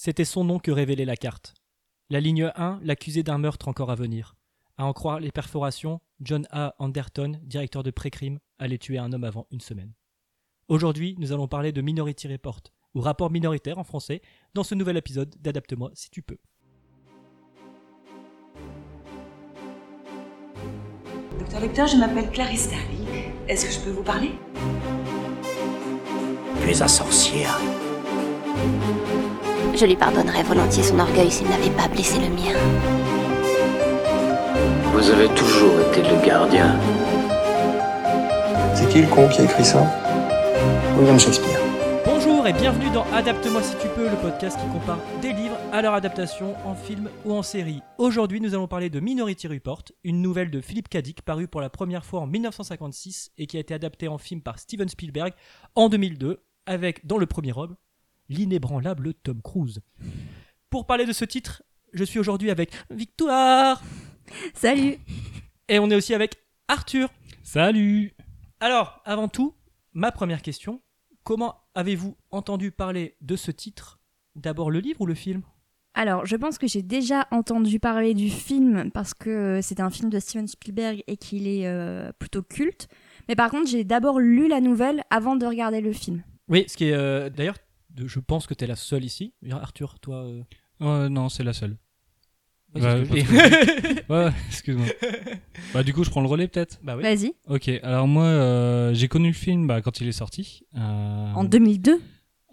C'était son nom que révélait la carte. La ligne 1 l'accusait d'un meurtre encore à venir. À en croire les perforations, John A. Anderton, directeur de pré-crime, allait tuer un homme avant une semaine. Aujourd'hui, nous allons parler de Minority Report, ou rapport minoritaire en français, dans ce nouvel épisode d'Adapte-moi si tu peux. Docteur Lecter, je m'appelle Clarisse Darby. Est-ce que je peux vous parler? Tu es un sorcière. Je lui pardonnerais volontiers son orgueil s'il n'avait pas blessé le mien. Vous avez toujours été le gardien. C'est qui le con qui a écrit ça William Shakespeare. Bonjour et bienvenue dans Adapte-moi si tu peux, le podcast qui compare des livres à leur adaptation en film ou en série. Aujourd'hui, nous allons parler de Minority Report, une nouvelle de Philippe K. Dick parue pour la première fois en 1956 et qui a été adaptée en film par Steven Spielberg en 2002, avec dans le premier rôle l'inébranlable Tom Cruise. Pour parler de ce titre, je suis aujourd'hui avec Victoire Salut et on est aussi avec Arthur. Salut Alors, avant tout, ma première question, comment avez-vous entendu parler de ce titre? D'abord le livre ou le film? Alors, je pense que j'ai déjà entendu parler du film parce que c'est un film de Steven Spielberg et qu'il est euh, plutôt culte. Mais par contre, j'ai d'abord lu la nouvelle avant de regarder le film. Oui, ce qui est euh, d'ailleurs, de- je pense que tu es la seule ici. Arthur, toi. euh, Euh, Non, c'est la seule. ouais, Bah, que. Ouais, excuse-moi. bah, du coup, je prends le relais peut-être? Bah oui. Vas-y. Ok, alors moi, euh, j'ai connu le film bah, quand il est sorti. euh, En 2002,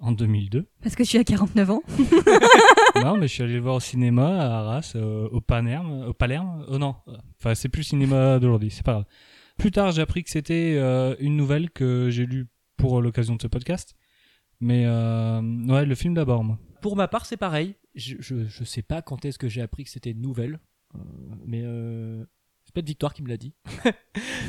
En 2002. parce que je suis à 49 ans. non, mais je suis allé le voir au cinéma à Arras, euh, au Palerme. Au Palerme Oh non, enfin, c'est plus le cinéma d'aujourd'hui, c'est pas grave. Plus tard, j'ai appris que c'était euh, une nouvelle que j'ai lue pour l'occasion de ce podcast. Mais euh, ouais, le film d'abord, moi. Pour ma part, c'est pareil. Je, je, je sais pas quand est-ce que j'ai appris que c'était une nouvelle. euh, mais euh, c'est peut-être Victoire qui me l'a dit.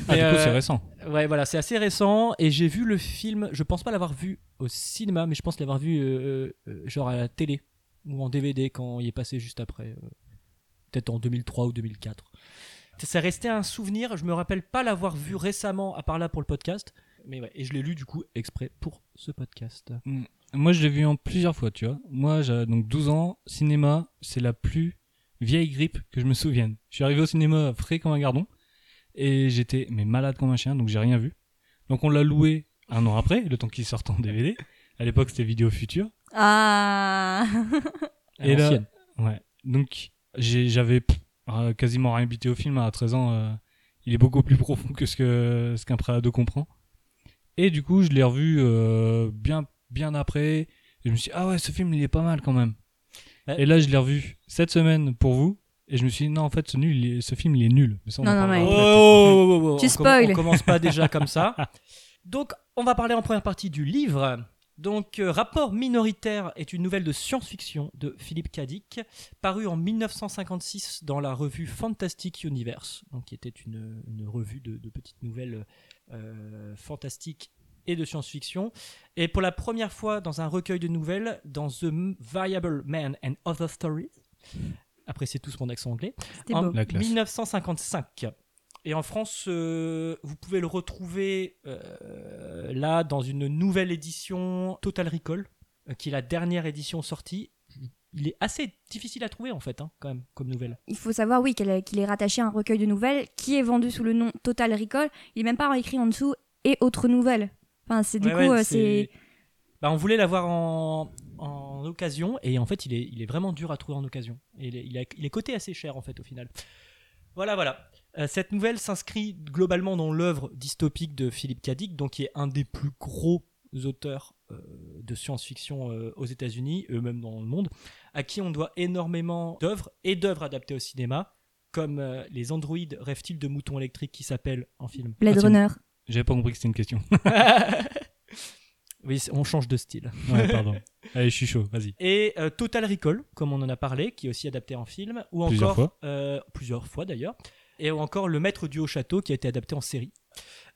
Ah, Mais, du coup, c'est récent. Ouais, voilà, c'est assez récent. Et j'ai vu le film, je pense pas l'avoir vu au cinéma, mais je pense l'avoir vu genre à la télé ou en DVD quand il est passé juste après. Peut-être en 2003 ou 2004. C'est resté un souvenir. Je me rappelle pas l'avoir vu récemment, à part là pour le podcast. Mais ouais, et je l'ai lu du coup exprès pour ce podcast. Moi, je l'ai vu en plusieurs fois, tu vois. Moi, j'ai donc 12 ans, cinéma, c'est la plus vieille grippe que je me souvienne. Je suis arrivé au cinéma frais comme un gardon et j'étais mais malade comme un chien, donc j'ai rien vu. Donc on l'a loué un an après, le temps qu'il sorte en DVD. À l'époque, c'était Vidéo Future. Ah Et là-. Ouais. Donc j'avais euh, quasiment rien bité au film à 13 ans. euh, il est beaucoup plus profond que ce que ce qu'un préado comprend. Et du coup, je l'ai revu euh, bien bien après. Et je me suis dit, ah ouais, ce film il est pas mal quand même. Ouais. Et là, je l'ai revu cette semaine pour vous. Et je me suis dit, non, en fait, ce, nul, il est- ce film il est nul. Mais ça, on Non, non, mais- Oh, après. oh, oh, oh, oh, Tu on spoil. comm- On commence pas déjà comme ça. Donc, on va parler en première partie du livre. Donc, euh, Rapport minoritaire est une nouvelle de science-fiction de Philippe K. Dick, parue en 1956 dans la revue Fantastic Universe, donc qui était une, une revue de, de petites nouvelles euh, fantastiques et de science-fiction. Et pour la première fois dans un recueil de nouvelles, dans The Variable Man and Other Stories. Appréciez tous mon accent anglais en beau. La classe. 1955. Et en France, euh, vous pouvez le retrouver euh, là dans une nouvelle édition Total Recall, euh, qui est la dernière édition sortie. Il est assez difficile à trouver en fait, hein, quand même, comme nouvelle. Il faut savoir, oui, qu'il est rattaché à un recueil de nouvelles qui est vendu sous le nom Total Recall. Il est même pas écrit en dessous et autres nouvelles. Enfin, c'est du Ouais, coup, ouais, euh, c'est. Bah, on voulait l'avoir en, en occasion et en fait il est, il est vraiment dur à trouver en occasion. Et il, est, il, a- il est coté assez cher en fait au final. Voilà, voilà. Euh, cette nouvelle s'inscrit globalement dans l'œuvre dystopique de Philippe. Dick, donc qui est un des plus gros auteurs euh, de science-fiction euh, aux États-Unis, eux-mêmes dans le monde, à qui on doit énormément d'œuvres et d'œuvres adaptées au cinéma, comme euh, les androïdes rêvent-ils de moutons électriques qui s'appellent en film? Blade Ah. Runner. J'avais pas compris que c'était une question. oui, on change de style. ouais, pardon. Allez, je suis chaud, vas-y. Et euh, Total Recall, comme on en a parlé, qui est aussi adapté en film, ou Plusieurs encore euh, plusieurs fois d'ailleurs, et ou encore Le Maître du Haut Château, qui a été adapté en série.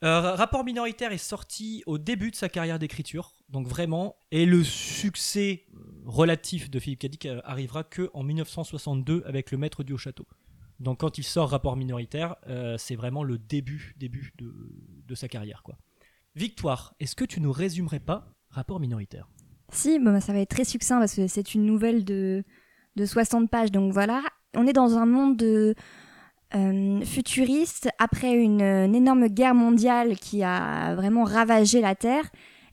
Euh, Ra- Rapport minoritaire est sorti au début de sa carrière d'écriture, donc vraiment, et le succès relatif de Philippe. Dick euh, arrivera que en 1962 avec Le Maître du Haut Château. Donc quand il sort Rapport minoritaire, euh, c'est vraiment le début, début de, de sa carrière, quoi. Victoire, est-ce que tu nous résumerais pas Rapport minoritaire? Si, bon, bah, ça va être très succinct parce que c'est une nouvelle de, de 60 pages. Donc voilà, on est dans un monde de, euh, futuriste après une, énorme guerre mondiale qui a vraiment ravagé la Terre.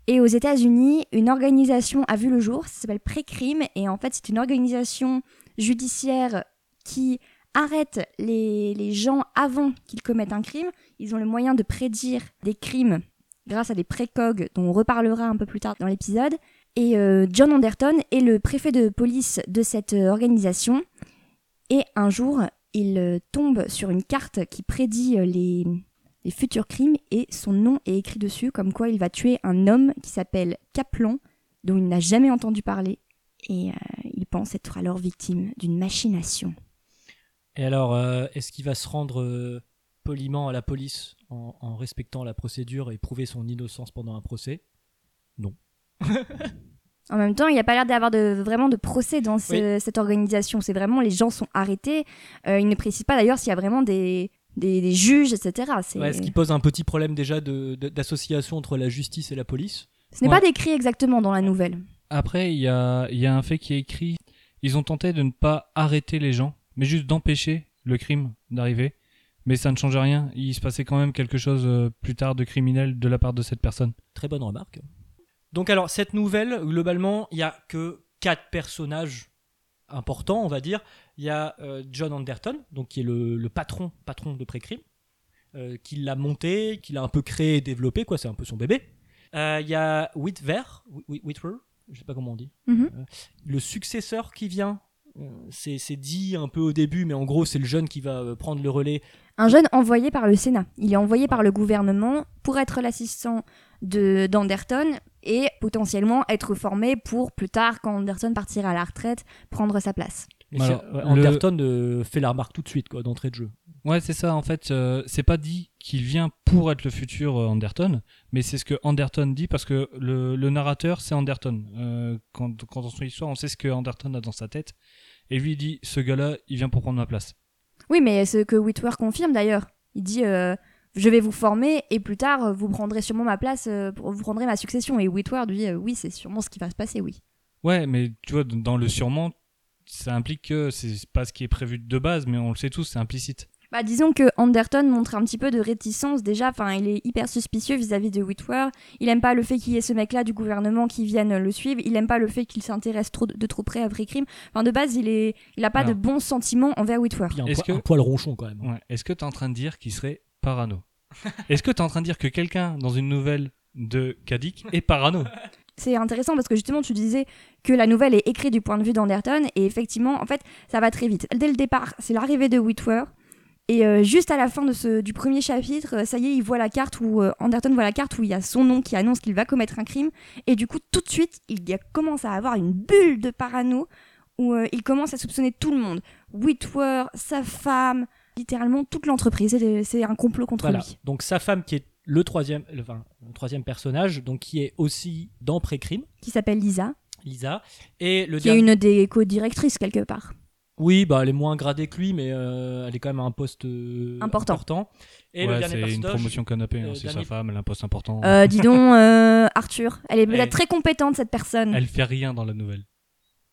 Et aux États-Unis, une organisation a vu le jour, ça s'appelle Pré-Crime, et en fait, c'est une organisation judiciaire qui arrête les, les gens avant qu'ils commettent un crime. Ils ont le moyen de prédire des crimes grâce à des précogs dont on reparlera un peu plus tard dans l'épisode. Et euh, John Anderton est le préfet de police de cette euh, organisation. Et un jour, il euh, tombe sur une carte qui prédit euh, les, les futurs crimes et son nom est écrit dessus comme quoi il va tuer un homme qui s'appelle Kaplan dont il n'a jamais entendu parler et euh, il pense être alors victime d'une machination. Et alors, euh, est-ce qu'il va se rendre euh, poliment à la police en, en respectant la procédure et prouver son innocence pendant un procès? En même temps, il n'y a pas l'air d'avoir de, vraiment de procès dans ce- cette organisation. C'est vraiment les gens sont arrêtés. Euh, il ne précise pas d'ailleurs s'il y a vraiment des, des, des juges, etc. C'est- Ouais, Ce qui pose un petit problème déjà de- de- d'association entre la justice et la police. Ce n'est Ouais. pas décrit exactement dans la nouvelle. Après, il y a, y a un fait qui est écrit. Ils ont tenté de ne pas arrêter les gens, mais juste d'empêcher le crime d'arriver. Mais ça ne change rien. Il se passait quand même quelque chose euh, plus tard de criminel de la part de cette personne. Très bonne remarque. Donc alors, cette nouvelle, globalement, il y a que quatre personnages importants, on va dire. Il y a euh, John Anderton, donc qui est le, le patron, patron de Précrime, euh, qui l'a monté, qui l'a un peu créé et développé, quoi. C'est un peu son bébé. Euh, Il y a Whitver, Whit- Whitwer, je sais pas comment on dit. Mhm. Euh, le successeur qui vient. C'est dit un peu au début, mais en gros, c'est le jeune qui va prendre le relais Un jeune envoyé par le Sénat. Il est envoyé par le gouvernement pour être l'assistant de d'Anderton et potentiellement être formé pour plus tard, quand Anderton partira à la retraite, prendre sa place. Alors, le- Anderton euh, fait la remarque tout de suite, quoi, d'entrée de jeu. Ouais, c'est ça. En fait, euh, c'est pas dit qu'il vient pour être le futur euh, Anderton, mais c'est ce que Anderton dit parce que le, le narrateur, c'est Anderton. Euh, quand, quand on suit l'histoire, on sait ce que Anderton a dans sa tête. Et lui, il dit ce gars-là, il vient pour prendre ma place. Oui, mais ce que Whitwer confirme d'ailleurs. Il dit euh, Je vais vous former et plus tard, vous prendrez sûrement ma place, euh, vous prendrez ma succession. Et Whitwer dit euh, Oui, c'est sûrement ce qui va se passer, oui. Ouais, mais tu vois, dans le sûrement, ça implique que c'est pas ce qui est prévu de base, mais on le sait tous, c'est implicite. Bah, disons que Anderton montre un petit peu de réticence déjà. Enfin, il est hyper suspicieux vis-à-vis de Whitwer. Il aime pas le fait qu'il y ait ce mec-là du gouvernement qui vienne le suivre. Il aime pas le fait qu'il s'intéresse trop de, de trop près à vrai crime. Enfin, de base, il est, il a pas Alors. de bons sentiments envers Whitwer. Puis un, Est-ce poil- que- un poil ronchon quand même. Ouais. Est-ce que tu es en train de dire qu'il serait parano? Est-ce que tu es en train de dire que quelqu'un dans une nouvelle de Kadik est parano? C'est intéressant parce que justement, tu disais que la nouvelle est écrite du point de vue d'Anderton et effectivement, en fait, ça va très vite. Dès le départ, c'est l'arrivée de Whitwer. Et euh, juste à la fin de ce, du premier chapitre, euh, ça y est, il voit la carte où euh, Anderton voit la carte où il y a son nom qui annonce qu'il va commettre un crime. Et du coup, tout de suite, il y a- commence à avoir une bulle de parano où euh, il commence à soupçonner tout le monde. Whitwer, sa femme, littéralement toute l'entreprise. C'est- un complot contre Voilà. lui. Donc sa femme qui est le troisième, le, enfin, le troisième personnage, donc qui est aussi dans Pré-Crime, Qui s'appelle Lisa, Lisa, et le qui est une des co-directrices quelque part. Oui, bah elle est moins gradée que lui, mais euh, elle est quand même à un poste euh, Important. Et Ouais, le dernier c'est une promotion canapé, hein, euh, c'est dernier- sa femme, elle a un poste important. Euh, dis donc, euh, Arthur, elle est peut-être très compétente cette personne. Elle fait rien dans la nouvelle.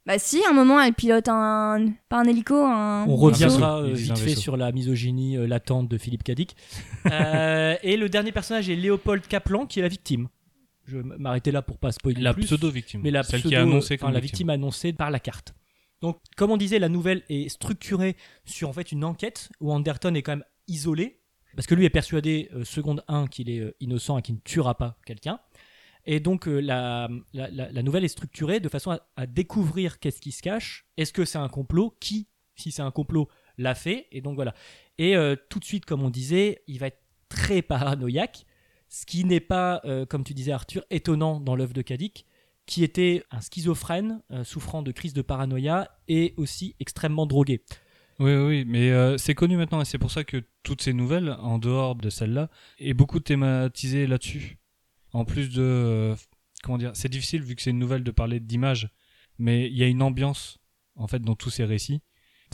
Bah si, à un moment, elle pilote un, pas un hélico, un. On reviendra euh, vite fait sur la misogynie euh, latente de Philippe Cadic. Euh, et le dernier personnage est Léopold Kaplan, qui est la victime. Je vais m'arrêter là pour pas spoiler La plus. pseudo-victime. mais la Celle pseudo- qui a annoncé enfin, comme la victime. victime annoncée par la carte. Donc, comme on disait, la nouvelle est structurée sur en fait une enquête où Anderton est quand même isolé parce que lui est persuadé euh, seconde 1 qu'il est euh, innocent et qu'il ne tuera pas quelqu'un. Et donc euh, la, la, nouvelle est structurée de façon à, à découvrir qu'est-ce qui se cache. Est-ce que c'est un complot? Qui, si c'est un complot, l'a fait Et donc voilà. Et tout de suite, comme on disait, il va être très paranoïaque, ce qui n'est pas, comme tu disais Arthur, étonnant dans l'œuvre de Kadik, qui était un schizophrène euh, souffrant de crise de paranoïa et aussi extrêmement drogué. Oui, oui, mais euh, c'est connu maintenant et c'est pour ça que toutes ces nouvelles, en dehors de celle-là, est beaucoup thématisée là-dessus. En plus de, euh, comment dire, c'est difficile vu que c'est une nouvelle de parler d'image, mais il y a une ambiance en fait dans tous ces récits.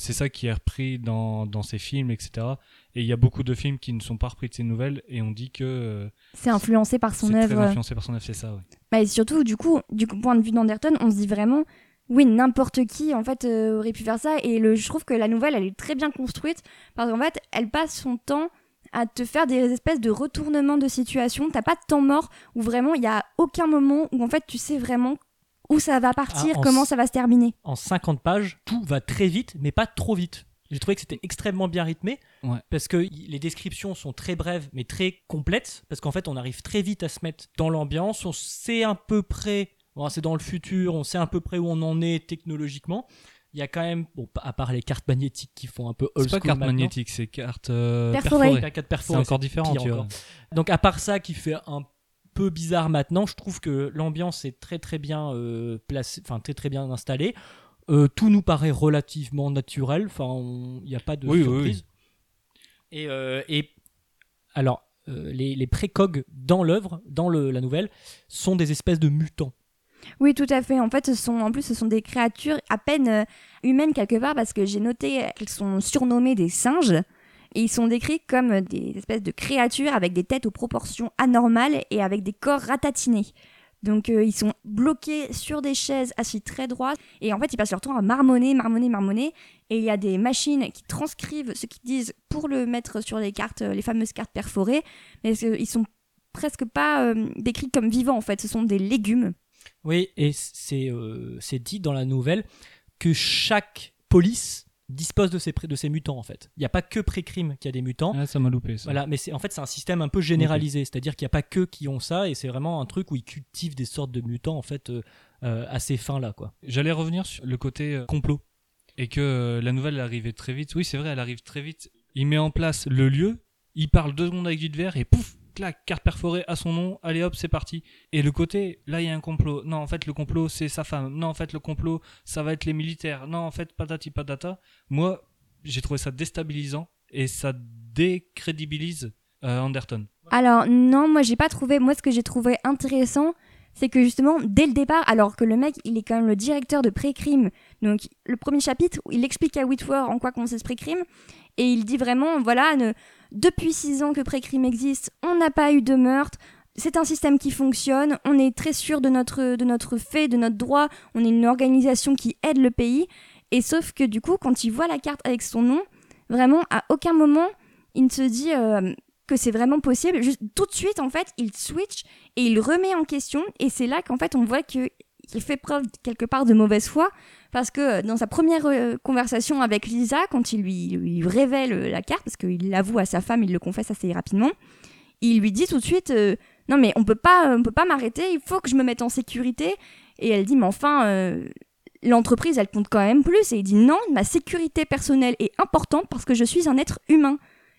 C'est ça qui est repris dans, dans ces films, etc. Et il y a beaucoup de films qui ne sont pas repris de ces nouvelles et on dit que euh, C'est influencé par son c'est œuvre. influencé par son œuvre, c'est ça. Bah, et surtout, du coup, du point de vue d'Anderton, on se dit vraiment, oui, n'importe qui, en fait, euh, aurait pu faire ça. Et le, je trouve que la nouvelle, elle est très bien construite, parce qu'en fait, elle passe son temps à te faire des espèces de retournements de situation. T'as pas de temps mort où vraiment, il y a aucun moment où, en fait, tu sais vraiment où ça va partir, Ah, en comment ça va se terminer. En 50 pages, tout va très vite, mais pas trop vite. J'ai trouvé que c'était extrêmement bien rythmé, Ouais. parce que les descriptions sont très brèves, mais très complètes, parce qu'en fait, on arrive très vite à se mettre dans l'ambiance, on sait à peu près, bon, c'est dans le futur, on sait à peu près où on en est technologiquement. Il y a quand même, bon, à part les cartes magnétiques qui font un peu old C'est pas school carte magnétique, c'est carte euh, Perforée. perforée. C'est encore différent, tu vois. Donc à part ça qui fait un peu bizarre maintenant, je trouve que l'ambiance est très très bien euh, placée, enfin très très bien installée. Euh, tout nous paraît relativement naturel, enfin on- il n'y a pas de Oui, oui, surprise. Et, euh, et alors euh, les, les précogs dans l'œuvre, dans le- la nouvelle, sont des espèces de mutants. Oui, tout à fait. En fait, ce sont, en plus, ce sont des créatures à peine humaines quelque part parce que j'ai noté qu'elles sont surnommées des singes ils sont décrits comme des espèces de créatures avec des têtes aux proportions anormales et avec des corps ratatinés. Donc euh, ils sont bloqués sur des chaises assis très droits et en fait ils passent leur temps à marmonner, marmonner, marmonner et il y a des machines qui transcrivent ce qu'ils disent pour le mettre sur les cartes, euh, les fameuses cartes perforées, mais euh, ils sont presque pas euh, décrits comme vivants en fait, ce sont des légumes. Oui, et c'est dit dans la nouvelle que chaque police dispose de ses, de ses mutants en fait. Il n'y a pas que pré-crime qui a des mutants. Ah, ça m'a loupé. Ça. Voilà, mais c'est en fait c'est un système un peu généralisé, c'est-à-dire qu'il n'y a pas que qui ont ça et c'est vraiment un truc où ils cultivent des sortes de mutants en fait euh, euh, ces fins là quoi. J'allais revenir sur le côté euh, complot et que la nouvelle elle arrivait très vite. Oui, c'est vrai, elle arrive très vite. Il met en place le lieu, il parle deux secondes avec du verre et pouf, clac, carte perforée à son nom. Allez hop, c'est parti. Et le côté, là il y a un complot. Non, en fait le complot c'est sa femme. Non, en fait le complot ça va être les militaires. Non, en fait patati patata. Moi, j'ai trouvé ça déstabilisant et ça décrédibilise euh, Anderton. Alors non, moi j'ai pas trouvé. Moi ce que j'ai trouvé intéressant, c'est que justement dès le départ, alors que le mec il est quand même le directeur de pré-crime, donc le premier chapitre, il explique à Whitworth en quoi consiste pré-crime et il dit vraiment voilà, ne- depuis six ans que pré-crime existe, on n'a pas eu de meurtre. C'est un système qui fonctionne, on est très sûr de notre, de notre fait, de notre droit, on est une organisation qui aide le pays. Et sauf que du coup, quand il voit la carte avec son nom, vraiment, à aucun moment, il ne se dit euh, que c'est vraiment possible. Juste, tout de suite, en fait, il switch et il remet en question. Et c'est là qu'en fait, on voit qu'il fait preuve quelque part de mauvaise foi. Parce que euh, dans sa première euh, conversation avec Lisa, quand il lui, lui révèle euh, la carte, parce qu'il l'avoue à sa femme, il le confesse assez rapidement, il lui dit tout de suite euh, Non, mais on peut pas, on peut pas m'arrêter, il faut que je me mette en sécurité. Et elle dit Mais enfin, euh, l'entreprise, elle compte quand même plus. Et il dit Non, ma sécurité personnelle est importante parce que je suis un être humain.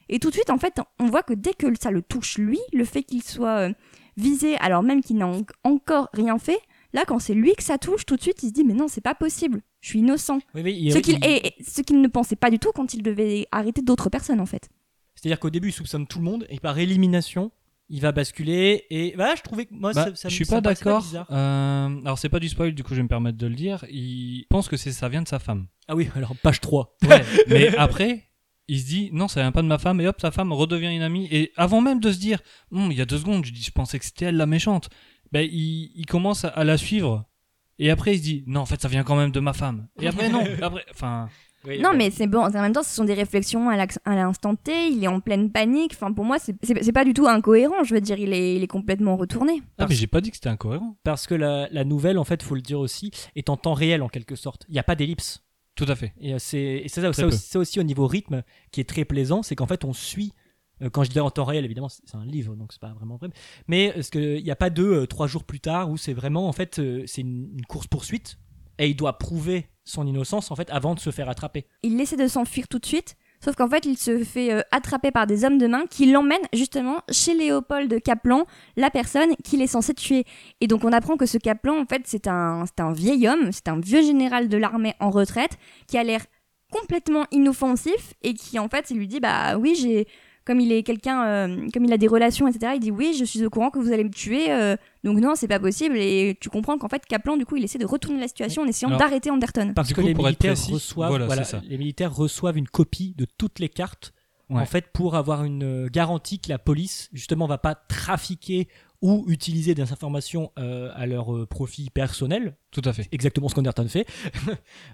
Et tout de suite, en fait, on voit que dès que ça le touche lui, le fait qu'il soit visé alors même qu'il n'a en- encore rien fait, là, quand c'est lui que ça touche, tout de suite, il se dit Mais non, c'est pas possible, je suis innocent. Oui, oui, il- Ce qu'il il- et- et ce qu'il ne pensait pas du tout quand il devait arrêter d'autres personnes, en fait. C'est-à-dire qu'au début il soupçonne tout le monde et par élimination il va basculer et voilà je trouvais que moi Bah, ça, ça je suis ça pas d'accord. Euh, alors c'est pas du spoil, du coup je vais me permettre de le dire. Il pense que c'est ça vient de sa femme. Ah oui alors page 3. Mais après, il se dit non, ça vient pas de ma femme et hop, sa femme redevient une amie. Et avant même de se dire, Hum, il y a deux secondes, je dis, je pensais que c'était elle la méchante. Ben il, il commence à, la suivre. Et après il se dit non, en fait ça vient quand même de ma femme. Et après non, après, enfin. Non, mais c'est bon. En même temps, ce sont des réflexions à l'instant T. Il est en pleine panique. Enfin, pour moi, c'est- pas du tout incohérent. Je veux dire, il est, il est complètement retourné. Ah mais j'ai pas dit que c'était incohérent. Parce que la, la nouvelle en fait faut le dire aussi est en temps réel en quelque sorte. Il n'y a pas d'ellipse. Tout à fait. Et euh, c'est ça, ça aussi au niveau rythme qui est très plaisant, c'est qu'en fait on suit. Euh, quand je dis en temps réel, évidemment, c'est un livre, donc c'est pas vraiment vrai. Mais euh, ce que il n'y a pas de euh, trois jours plus tard où c'est vraiment en fait euh, c'est une, une course poursuite et il doit prouver son innocence en fait avant de se faire attraper. Il essaie de s'enfuir tout de suite. Sauf qu'en fait, il se fait euh, attraper par des hommes de main qui l'emmènent justement chez Léopold Kaplan, la personne qu'il est censé tuer. Et donc, on apprend que ce Kaplan, en fait, c'est un, un vieil homme, c'est un vieux général de l'armée en retraite qui a l'air complètement inoffensif et qui, en fait, il lui dit Bah oui, j'ai. Comme il est quelqu'un, euh, comme il a des relations, etc., il dit oui, je suis au courant que vous allez me tuer, euh, donc non, c'est pas possible. Et tu comprends qu'en fait, Kaplan, du coup, il essaie de retourner la situation en essayant d'arrêter Anderton. Parce que coup, les militaires précis, reçoivent, voilà, les militaires reçoivent une copie de toutes les cartes, Ouais. en fait, pour avoir une euh, garantie que la police, justement, va pas trafiquer ou utiliser des informations euh, à leur euh, profit personnel, Tout à fait. exactement ce qu'Anderton fait.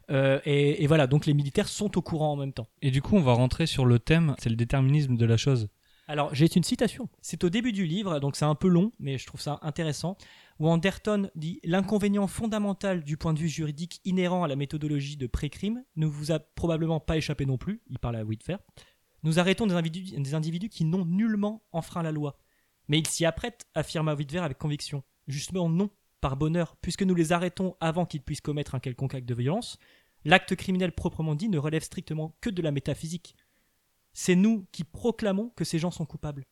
Euh, et, et voilà, donc les militaires sont au courant en même temps. Et du coup, on va rentrer sur le thème, c'est le déterminisme de la chose. Alors, j'ai une citation. C'est au début du livre, donc c'est un peu long, mais je trouve ça intéressant, où Anderton dit L'inconvénient fondamental du point de vue juridique inhérent à la méthodologie de pré-crime ne vous a probablement pas échappé non plus. Il parle à Whitfer. Nous arrêtons des individus, des individus qui n'ont nullement enfreint la loi. Mais ils s'y apprêtent, affirma Whitver avec conviction. Justement, non, par bonheur, puisque nous les arrêtons avant qu'ils puissent commettre un quelconque acte de violence. L'acte criminel proprement dit ne relève strictement que de la métaphysique. C'est nous qui proclamons que ces gens sont coupables.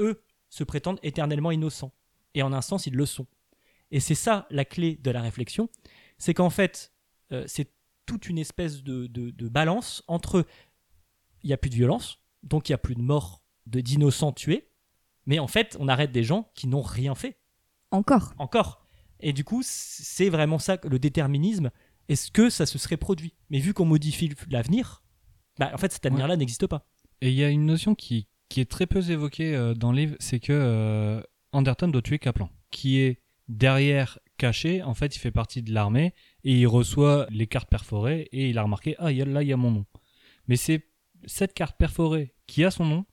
Eux se prétendent éternellement innocents. Et en un sens, ils le sont. Et c'est ça la clé de la réflexion. C'est qu'en fait, euh, c'est toute une espèce de, balance entre il n'y a plus de violence, donc il n'y a plus de morts d'innocents tués, mais en fait, on arrête des gens qui n'ont rien fait Encore. encore. Et du coup, c'est vraiment ça, le déterminisme. Est-ce que ça se serait produit? Mais vu qu'on modifie l'avenir, bah, en fait, cet avenir-là n'existe pas. Et il y a une notion qui, qui est très peu évoquée euh, dans le livre, c'est que euh, Anderton doit tuer Kaplan, qui est derrière caché. En fait, il fait partie de l'armée et il reçoit les cartes perforées et il a remarqué ah il y a- là il y a mon nom. Mais c'est cette carte perforée qui a son nom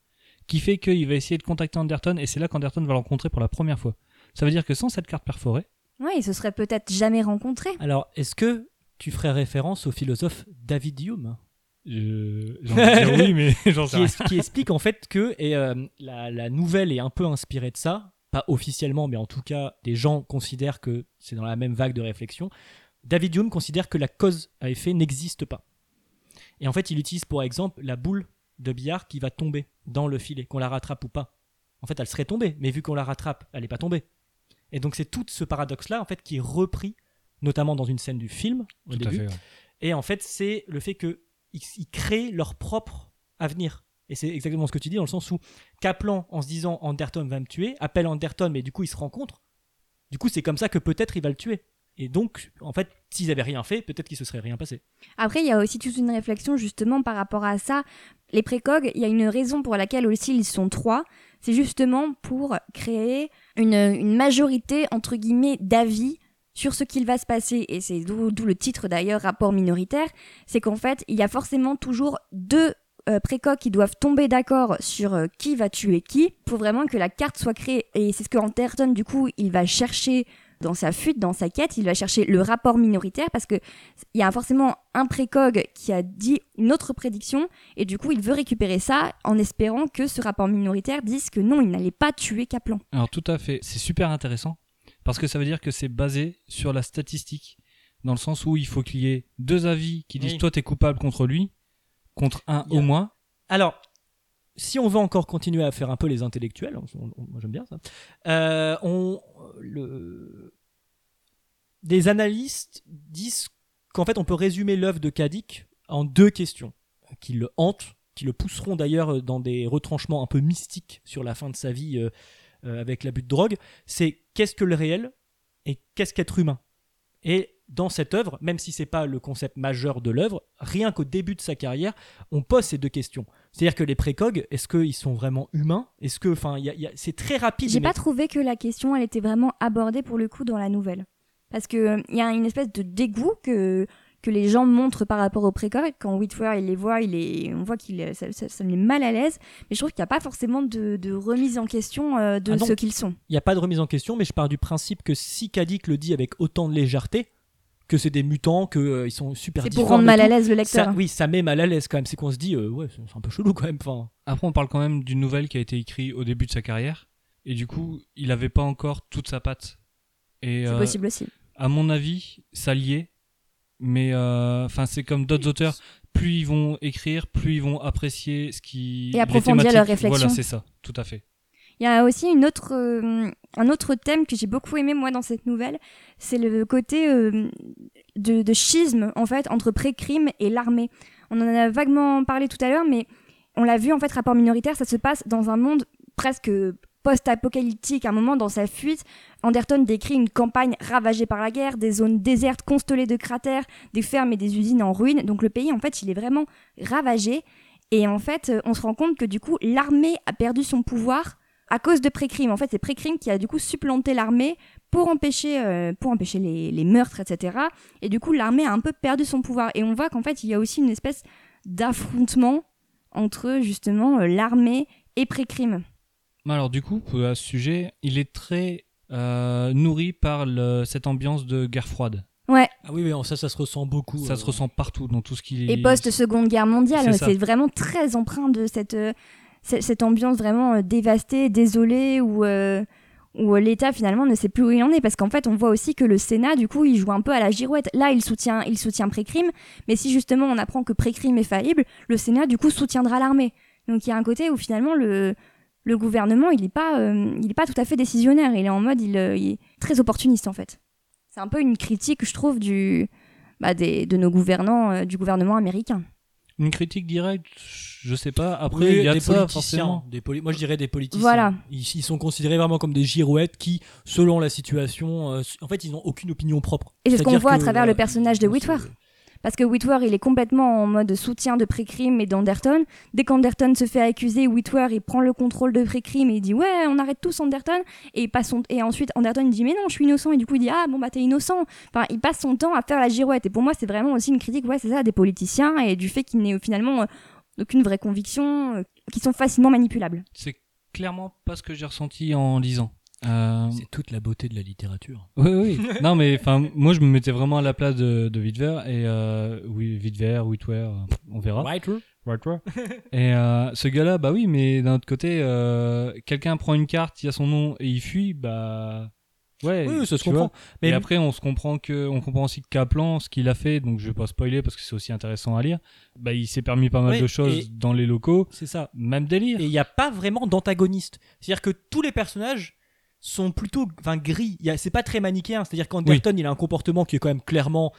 qui fait qu'il va essayer de contacter Anderton et c'est là qu'Anderton va le rencontrer pour la première fois. Ça veut dire que sans cette carte perforée, Ouais, ils se seraient peut-être jamais rencontrés. Alors, est-ce que tu ferais référence au philosophe David Hume? Je- j'ai envie de dire oui, mais j'en sais qui, rien. es- qui explique en fait que et, euh, la, la nouvelle est un peu inspirée de ça, pas officiellement, mais en tout cas, des gens considèrent que c'est dans la même vague de réflexion. David Hume considère que la cause à effet n'existe pas. Et en fait, il utilise pour exemple la boule de billard qui va tomber dans le filet, qu'on la rattrape ou pas. En fait, elle serait tombée, mais vu qu'on la rattrape, elle n'est pas tombée. Et donc, c'est tout ce paradoxe-là, en fait, qui est repris, notamment dans une scène du film, au Tout début. fait. ouais. Et en fait, c'est le fait qu'ils ils créent leur propre avenir. Et c'est exactement ce que tu dis, dans le sens où Kaplan, en se disant Anderton va me tuer, appelle Anderton, mais du coup, ils se rencontrent. Du coup, c'est comme ça que peut-être il va le tuer. Et donc, en fait, s'ils avaient rien fait, peut-être qu'il se serait rien passé. Après, il y a aussi toute une réflexion justement par rapport à ça. Les précogs, il y a une raison pour laquelle aussi ils sont trois. C'est justement pour créer une, majorité, entre guillemets, d'avis sur ce qu'il va se passer. Et c'est d'où le titre d'ailleurs, rapport minoritaire. C'est qu'en fait, il y a forcément toujours deux euh, précogs qui doivent tomber d'accord sur euh, qui va tuer qui pour vraiment que la carte soit créée. Et c'est ce que Anderton, du coup, il va chercher dans sa fuite, dans sa quête, il va chercher le rapport minoritaire parce que il y a forcément un précog qui a dit une autre prédiction et du coup il veut récupérer ça en espérant que ce rapport minoritaire dise que non, il n'allait pas tuer Kaplan. Alors tout à fait, c'est super intéressant parce que ça veut dire que c'est basé sur la statistique dans le sens où il faut qu'il y ait deux avis qui disent Oui. toi t'es coupable contre lui, contre un a- au moins. Alors, si on veut encore continuer à faire un peu les intellectuels, on- moi j'aime bien ça, euh, on, le, des analystes disent qu'en fait on peut résumer l'œuvre de Kadik en deux questions qui le hantent, qui le pousseront d'ailleurs dans des retranchements un peu mystiques sur la fin de sa vie euh, euh, avec l'abus de drogue. C'est qu'est-ce que le réel et qu'est-ce qu'être humain Et dans cette œuvre, même si c'est pas le concept majeur de l'œuvre, rien qu'au début de sa carrière, on pose ces deux questions. C'est-à-dire que les précogs, est-ce qu'ils sont vraiment humains? Est-ce que, enfin, c'est très rapide. J'ai mais- pas trouvé que la question elle était vraiment abordée pour le coup dans la nouvelle. Parce que euh, il y a une espèce de dégoût que que les gens montrent par rapport aux précogs quand Whitwer il les voit, il est on voit qu'il est- ça, ça, met mal à l'aise, mais je trouve qu'il n'y a pas forcément de, de remise en question euh, de Ah non. ce qu'ils sont. Il n'y a pas de remise en question, mais je pars du principe que si Kadik le dit avec autant de légèreté, que c'est des mutants, qu'ils sont super C'est pour rendre mal à l'aise le lecteur. ça- oui, ça met mal à l'aise quand même. C'est qu'on se dit, euh, ouais, c'est un peu chelou quand même. Enfin, Après on parle quand même d'une nouvelle qui a été écrite au début de sa carrière et du coup il avait pas encore toute sa patte. Et C'est euh, possible aussi. à mon avis ça liait, mais euh, enfin c'est comme d'autres auteurs, plus ils vont écrire, plus ils vont apprécier ce qui Et approfondir leur réflexion. Voilà c'est ça, tout à fait. Il y a aussi une autre, euh, un autre thème que j'ai beaucoup aimé moi dans cette nouvelle, c'est le côté euh, de, de schisme en fait entre pré-crime et l'armée. On en a vaguement parlé tout à l'heure, mais on l'a vu en fait, rapport minoritaire, ça se passe dans un monde presque post-apocalyptique. À un moment, dans sa fuite, Anderton décrit une campagne ravagée par la guerre, des zones désertes constellées de cratères, des fermes et des usines en ruine. Donc le pays, en fait, il est vraiment ravagé. Et en fait, euh, on se rend compte que du coup, l'armée a perdu son pouvoir à cause de Précrime. En fait, c'est Précrime qui a du coup supplanté l'armée pour empêcher, euh, pour empêcher les, les meurtres, etc. Et du coup, l'armée a un peu perdu son pouvoir. Et on voit qu'en fait, il y a aussi une espèce d'affrontement entre justement euh, l'armée et Précrime. Alors du coup, à ce sujet, il est très euh, nourri par le- cette ambiance de guerre froide. Ouais, Ah oui, oui, ça, ça se ressent beaucoup. Ça euh, se ressent partout dans tout ce qui et post-seconde guerre mondiale, C'est vraiment très empreint de cette, euh, ce- cette ambiance vraiment euh, dévastée, désolée, où, euh, où l'État finalement ne sait plus où il en est. Parce qu'en fait, on voit aussi que le Sénat, du coup, il joue un peu à la girouette. Là, il soutient, il soutient Précrime, mais si justement on apprend que Précrime est faillible, le Sénat, du coup, soutiendra l'armée. Donc il y a un côté où finalement le, le gouvernement, il n'est pas, euh, pas tout à fait décisionnaire. Il est en mode, il, euh, est très opportuniste en fait. C'est un peu une critique, je trouve, du, bah, des, de nos gouvernants, euh, du gouvernement américain. Une critique directe, je sais pas. Après, Oui, il y a des de ça, politiciens. forcément. Des poli- Moi, je dirais des politiciens. Voilà. Ils, ils sont considérés vraiment comme des girouettes qui, selon la situation, euh, en fait, ils n'ont aucune opinion propre. Et c'est ce qu'on voit à travers voilà, le personnage de c'est- Parce que Whitwer, il est complètement en mode soutien de Précrime et d'Anderton. Dès qu'Anderton se fait accuser, Whitwer, il prend le contrôle de Précrime et il dit Ouais, on arrête tous Anderton. Et, il passe son... et ensuite, Anderton, il dit Mais non, je suis innocent. Et du coup, il dit Ah, bon, bah, t'es innocent. Enfin, il passe son temps à faire la girouette. Et pour moi, c'est vraiment aussi une critique, ouais, c'est ça, des politiciens et du fait qu'il n'ait finalement aucune vraie conviction, euh, qui sont facilement manipulables. C'est clairement pas ce que j'ai ressenti en lisant. Euh, C'est toute la beauté de la littérature. Oui, oui. non, mais enfin, moi, je me mettais vraiment à la place de, de Witwer et euh, oui, Witwer, Witwer, euh, on verra. Whitwer Witwer. et euh, ce gars-là, bah oui, mais d'un autre côté, euh, quelqu'un prend une carte, il y a son nom et il fuit, bah ouais. Oui, ça se comprend. Mais et après, on se comprend que, on comprend aussi que Kaplan, ce qu'il a fait, donc je vais pas spoiler parce que c'est aussi intéressant à lire. Bah, il s'est permis pas mal Oui, de choses dans les locaux, c'est ça. même délire. Et il n'y a pas vraiment d'antagoniste. C'est-à-dire que tous les personnages sont plutôt enfin, gris. C'est pas très manichéen. C'est-à-dire qu'Anderton, il a un comportement qui est quand même clairement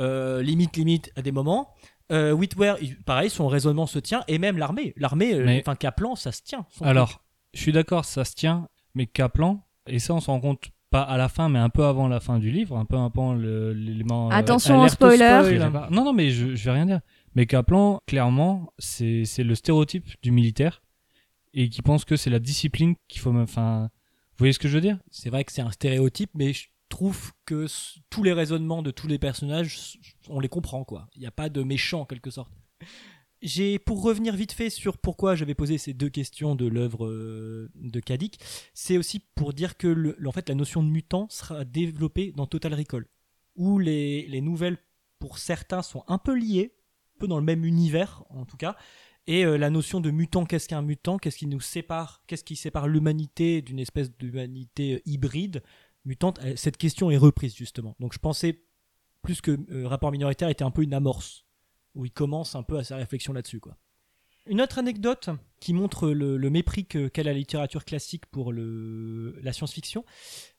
euh, limite, limite à des moments. Euh, Whitwer, pareil, son raisonnement se tient. Et même l'armée. L'armée, euh, Mais- enfin Kaplan, ça se tient. Alors, je suis d'accord, ça se tient, mais Kaplan, et ça on s'en rend compte pas à la fin, mais un peu avant la fin du livre, un peu avant le- l'élément. euh, Attention au alerte spoiler. Non, non, mais je, je vais rien dire. Mais Kaplan, clairement, c'est c'est le stéréotype du militaire et qui pense que c'est la discipline qu'il faut. Enfin, vous voyez ce que je veux dire? C'est vrai que c'est un stéréotype, mais je trouve que tous les raisonnements de tous les personnages, on les comprend, quoi. Il n'y a pas de méchant, en quelque sorte. J'ai, pour revenir vite fait sur pourquoi j'avais posé ces deux questions de l'œuvre euh, de Kadik, c'est aussi pour dire que en fait, la notion de mutant sera développée dans Total Recall, où les, les nouvelles, pour certains, sont un peu liées, un peu dans le même univers, en tout cas, et euh, la notion de mutant, qu'est-ce qu'un mutant Qu'est-ce qui nous sépare Qu'est-ce qui sépare l'humanité d'une espèce d'humanité euh, hybride mutante Cette question est reprise justement. Donc je pensais plus que rapport minoritaire était un peu une amorce où il commence un peu à sa réflexion là-dessus quoi. Une autre anecdote qui montre le, le mépris que- qu'a la littérature classique pour le, la science-fiction.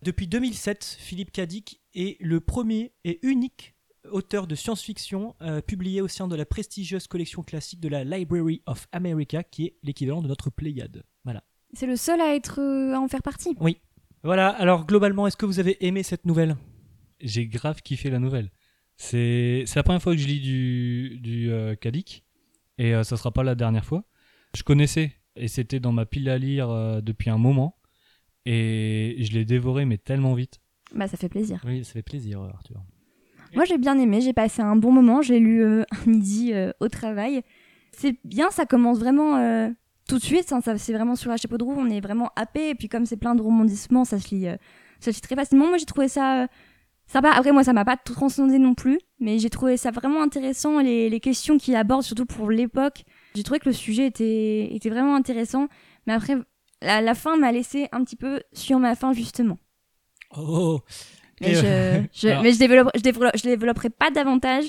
Depuis 2007, Philippe Cadic est le premier et unique auteur de science-fiction euh, publié au sein de la prestigieuse collection classique de la Library of America, qui est l'équivalent de notre Pléiade. Voilà. C'est le seul à être euh, à en faire partie. Voilà, alors globalement, est-ce que vous avez aimé cette nouvelle? J'ai grave kiffé la nouvelle. C'est c'est la première fois que je lis du, du euh, Kadik et euh, ça sera pas la dernière fois. Je connaissais et c'était dans ma pile à lire euh, depuis un moment et je l'ai dévoré mais tellement vite. Bah, ça fait plaisir. Oui, ça fait plaisir, Arthur. Moi, j'ai bien aimé, j'ai passé un bon moment. J'ai lu euh, un midi euh, au travail. C'est bien, ça commence vraiment euh, tout de suite. hein, ça, c'est vraiment sur la chapeau de roue, on est vraiment happé. Et puis, comme c'est plein de rebondissements, ça se lit, euh, ça se lit très facilement. Moi, j'ai trouvé ça euh, sympa. Après, moi, ça m'a pas tout transcendé non plus. Mais j'ai trouvé ça vraiment intéressant. Les, les questions qu'il aborde, surtout pour l'époque. J'ai trouvé que le sujet était, était vraiment intéressant. Mais après, la, la fin m'a laissé un petit peu sur ma fin, justement. Oh Mais, je, je, alors- mais je, développe, je, développe- je développerai pas davantage.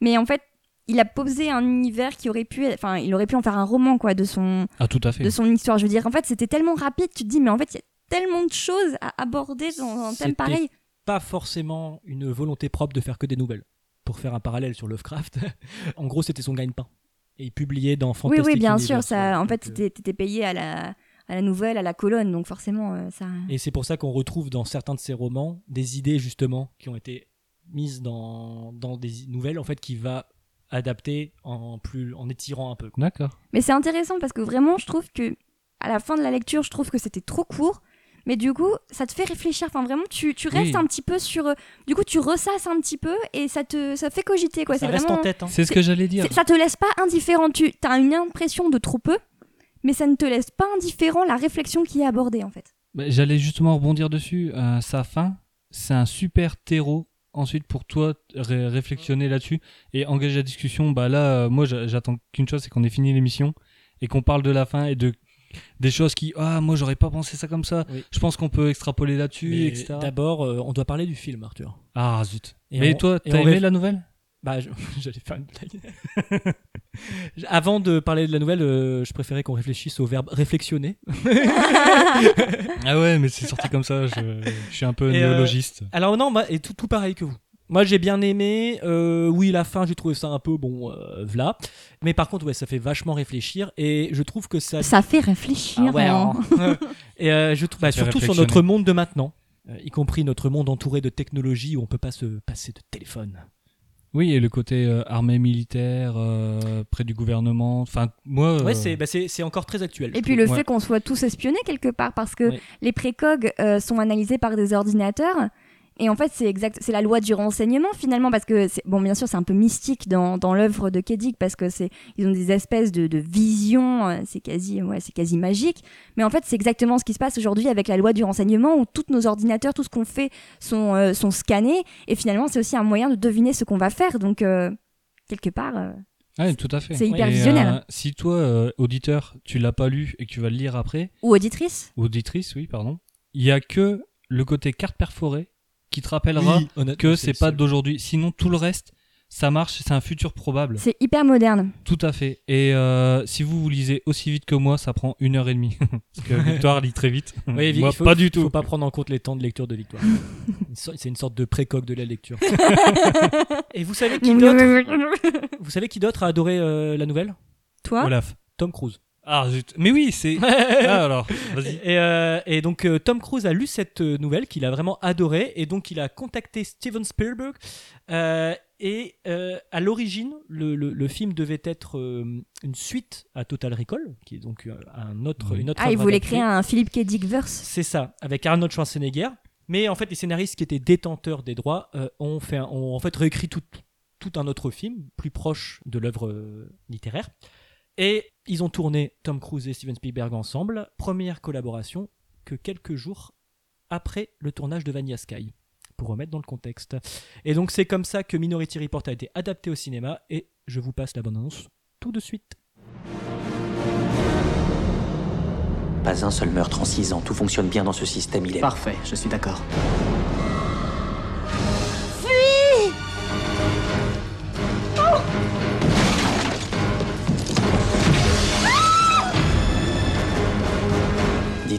Mais en fait, il a posé un univers qui aurait pu, enfin, il aurait pu en faire un roman, quoi, de son, Ah tout à fait. de son histoire. Je veux dire, en fait, c'était tellement rapide, tu te dis, mais en fait, il y a tellement de choses à aborder dans un thème pareil. Pas forcément une volonté propre de faire que des nouvelles. Pour faire un parallèle sur Lovecraft, en gros, c'était son gagne-pain. et publié dans Oui, Fantastic oui, bien Universe, sûr. Ça, en fait, euh, t'étais payé à la, à la nouvelle, à la colonne, donc forcément, euh, ça. Et c'est pour ça qu'on retrouve dans certains de ses romans des idées justement qui ont été mises dans, dans des nouvelles en fait qui va adapter en plus en étirant un peu. D'accord. Mais c'est intéressant parce que vraiment, je trouve que à la fin de la lecture, je trouve que c'était trop court. Mais du coup, ça te fait réfléchir. Enfin, vraiment, tu, tu restes Oui. un petit peu sur. euh, Du coup, tu ressasses un petit peu et ça te ça fait cogiter. Quoi. Ça C'est reste vraiment. en tête. hein. C'est ce que j'allais dire. Ça te laisse pas indifférent. Tu as une impression de trop peu, mais ça ne te laisse pas indifférent la réflexion qui est abordée en fait. Bah, J'allais justement rebondir dessus. Euh, sa fin, c'est un super terreau ensuite pour toi ré- réflexionner là-dessus et engager la discussion. Bah là, euh, moi, j'a- j'attends qu'une chose, c'est qu'on ait fini l'émission et qu'on parle de la fin et de des choses qui ah moi j'aurais pas pensé ça comme ça. Oui. Je pense qu'on peut extrapoler là-dessus, etc. D'abord, euh, on doit parler du film, Arthur. Ah zut. Et Mais on- toi, t'as aimé réf- la nouvelle? Bah, j'allais faire une blague. Avant de parler de la nouvelle, euh, je préférais qu'on réfléchisse au verbe réflexionner. Ah ouais, mais c'est sorti comme ça. Je, je suis un peu Et, euh, néologiste. Alors non, bah, et tout, tout pareil que vous. Moi j'ai bien aimé, euh, oui la fin j'ai trouvé ça un peu bon, euh, v'là. Mais par contre ouais ça fait vachement réfléchir et je trouve que ça... Ça fait réfléchir. Ah ouais, hein. hein. et euh, je trouve bah, surtout sur notre monde de maintenant, euh, y compris notre monde entouré de technologies où on peut pas se passer de téléphone. Oui, et le côté euh, armée militaire euh, près du gouvernement. Enfin, moi. euh, Ouais c'est bah, c'est c'est encore très actuel. Et puis trouve. le Ouais. fait qu'on soit tous espionnés quelque part, parce que Oui. les précogs euh, sont analysés par des ordinateurs. Et en fait, c'est exact, c'est la loi du renseignement finalement, parce que bon, bien sûr, c'est un peu mystique dans, dans l'œuvre de Kedic, parce que c'est ils ont des espèces de, de visions, euh, c'est quasi, ouais, c'est quasi magique. Mais en fait, c'est exactement ce qui se passe aujourd'hui avec la loi du renseignement, où tous nos ordinateurs, tout ce qu'on fait, sont euh, sont scannés. Et finalement, c'est aussi un moyen de deviner ce qu'on va faire. Donc euh, quelque part, euh, Ouais, tout à fait. C'est hyper Et, visionnaire. si toi, auditeur, tu l'as pas lu et que tu vas le lire après, ou auditrice. ou auditrice, oui, pardon, il y a que le côté carte perforée qui te rappellera Oui, que c'est pas d'aujourd'hui. Sinon, tout le reste, ça marche, c'est un futur probable. C'est hyper moderne. Tout à fait. Et euh, si vous vous lisez aussi vite que moi, ça prend une heure et demie. Parce que Victoire lit très vite. Oui, moi, il faut- pas du tout. Faut pas prendre en compte les temps de lecture de Victoire. C'est une sorte de précoque de la lecture. Et vous savez qui d'autre Vous savez qui d'autre a adoré euh, la nouvelle? Toi? Olaf. Tom Cruise. Ah, zut. Mais oui, c'est. ah, alors, vas-y. Et, euh, et donc euh, Tom Cruise a lu cette euh, nouvelle qu'il a vraiment adorée et donc il a contacté Steven Spielberg euh, et euh, à l'origine le, le- le film devait être euh, une suite à Total Recall qui est donc un autre, Oui. une autre Ah, il voulait adaptée. créer un Philippe K. Dick verse. C'est ça, avec Arnold Schwarzenegger. Mais en fait, les scénaristes qui étaient détenteurs des droits euh, ont, fait un- ont en fait réécrit tout, tout un autre film, plus proche de l'œuvre euh, littéraire. Et ils ont tourné Tom Cruise et Steven Spielberg ensemble. Première collaboration que quelques jours après le tournage de Vanilla Sky, pour remettre dans le contexte. Et donc c'est comme ça que Minority Report a été adapté au cinéma. Et je vous passe la bonne annonce tout de suite. Pas un seul meurtre en six ans. Tout fonctionne bien dans ce système. Il est. Parfait, je suis d'accord.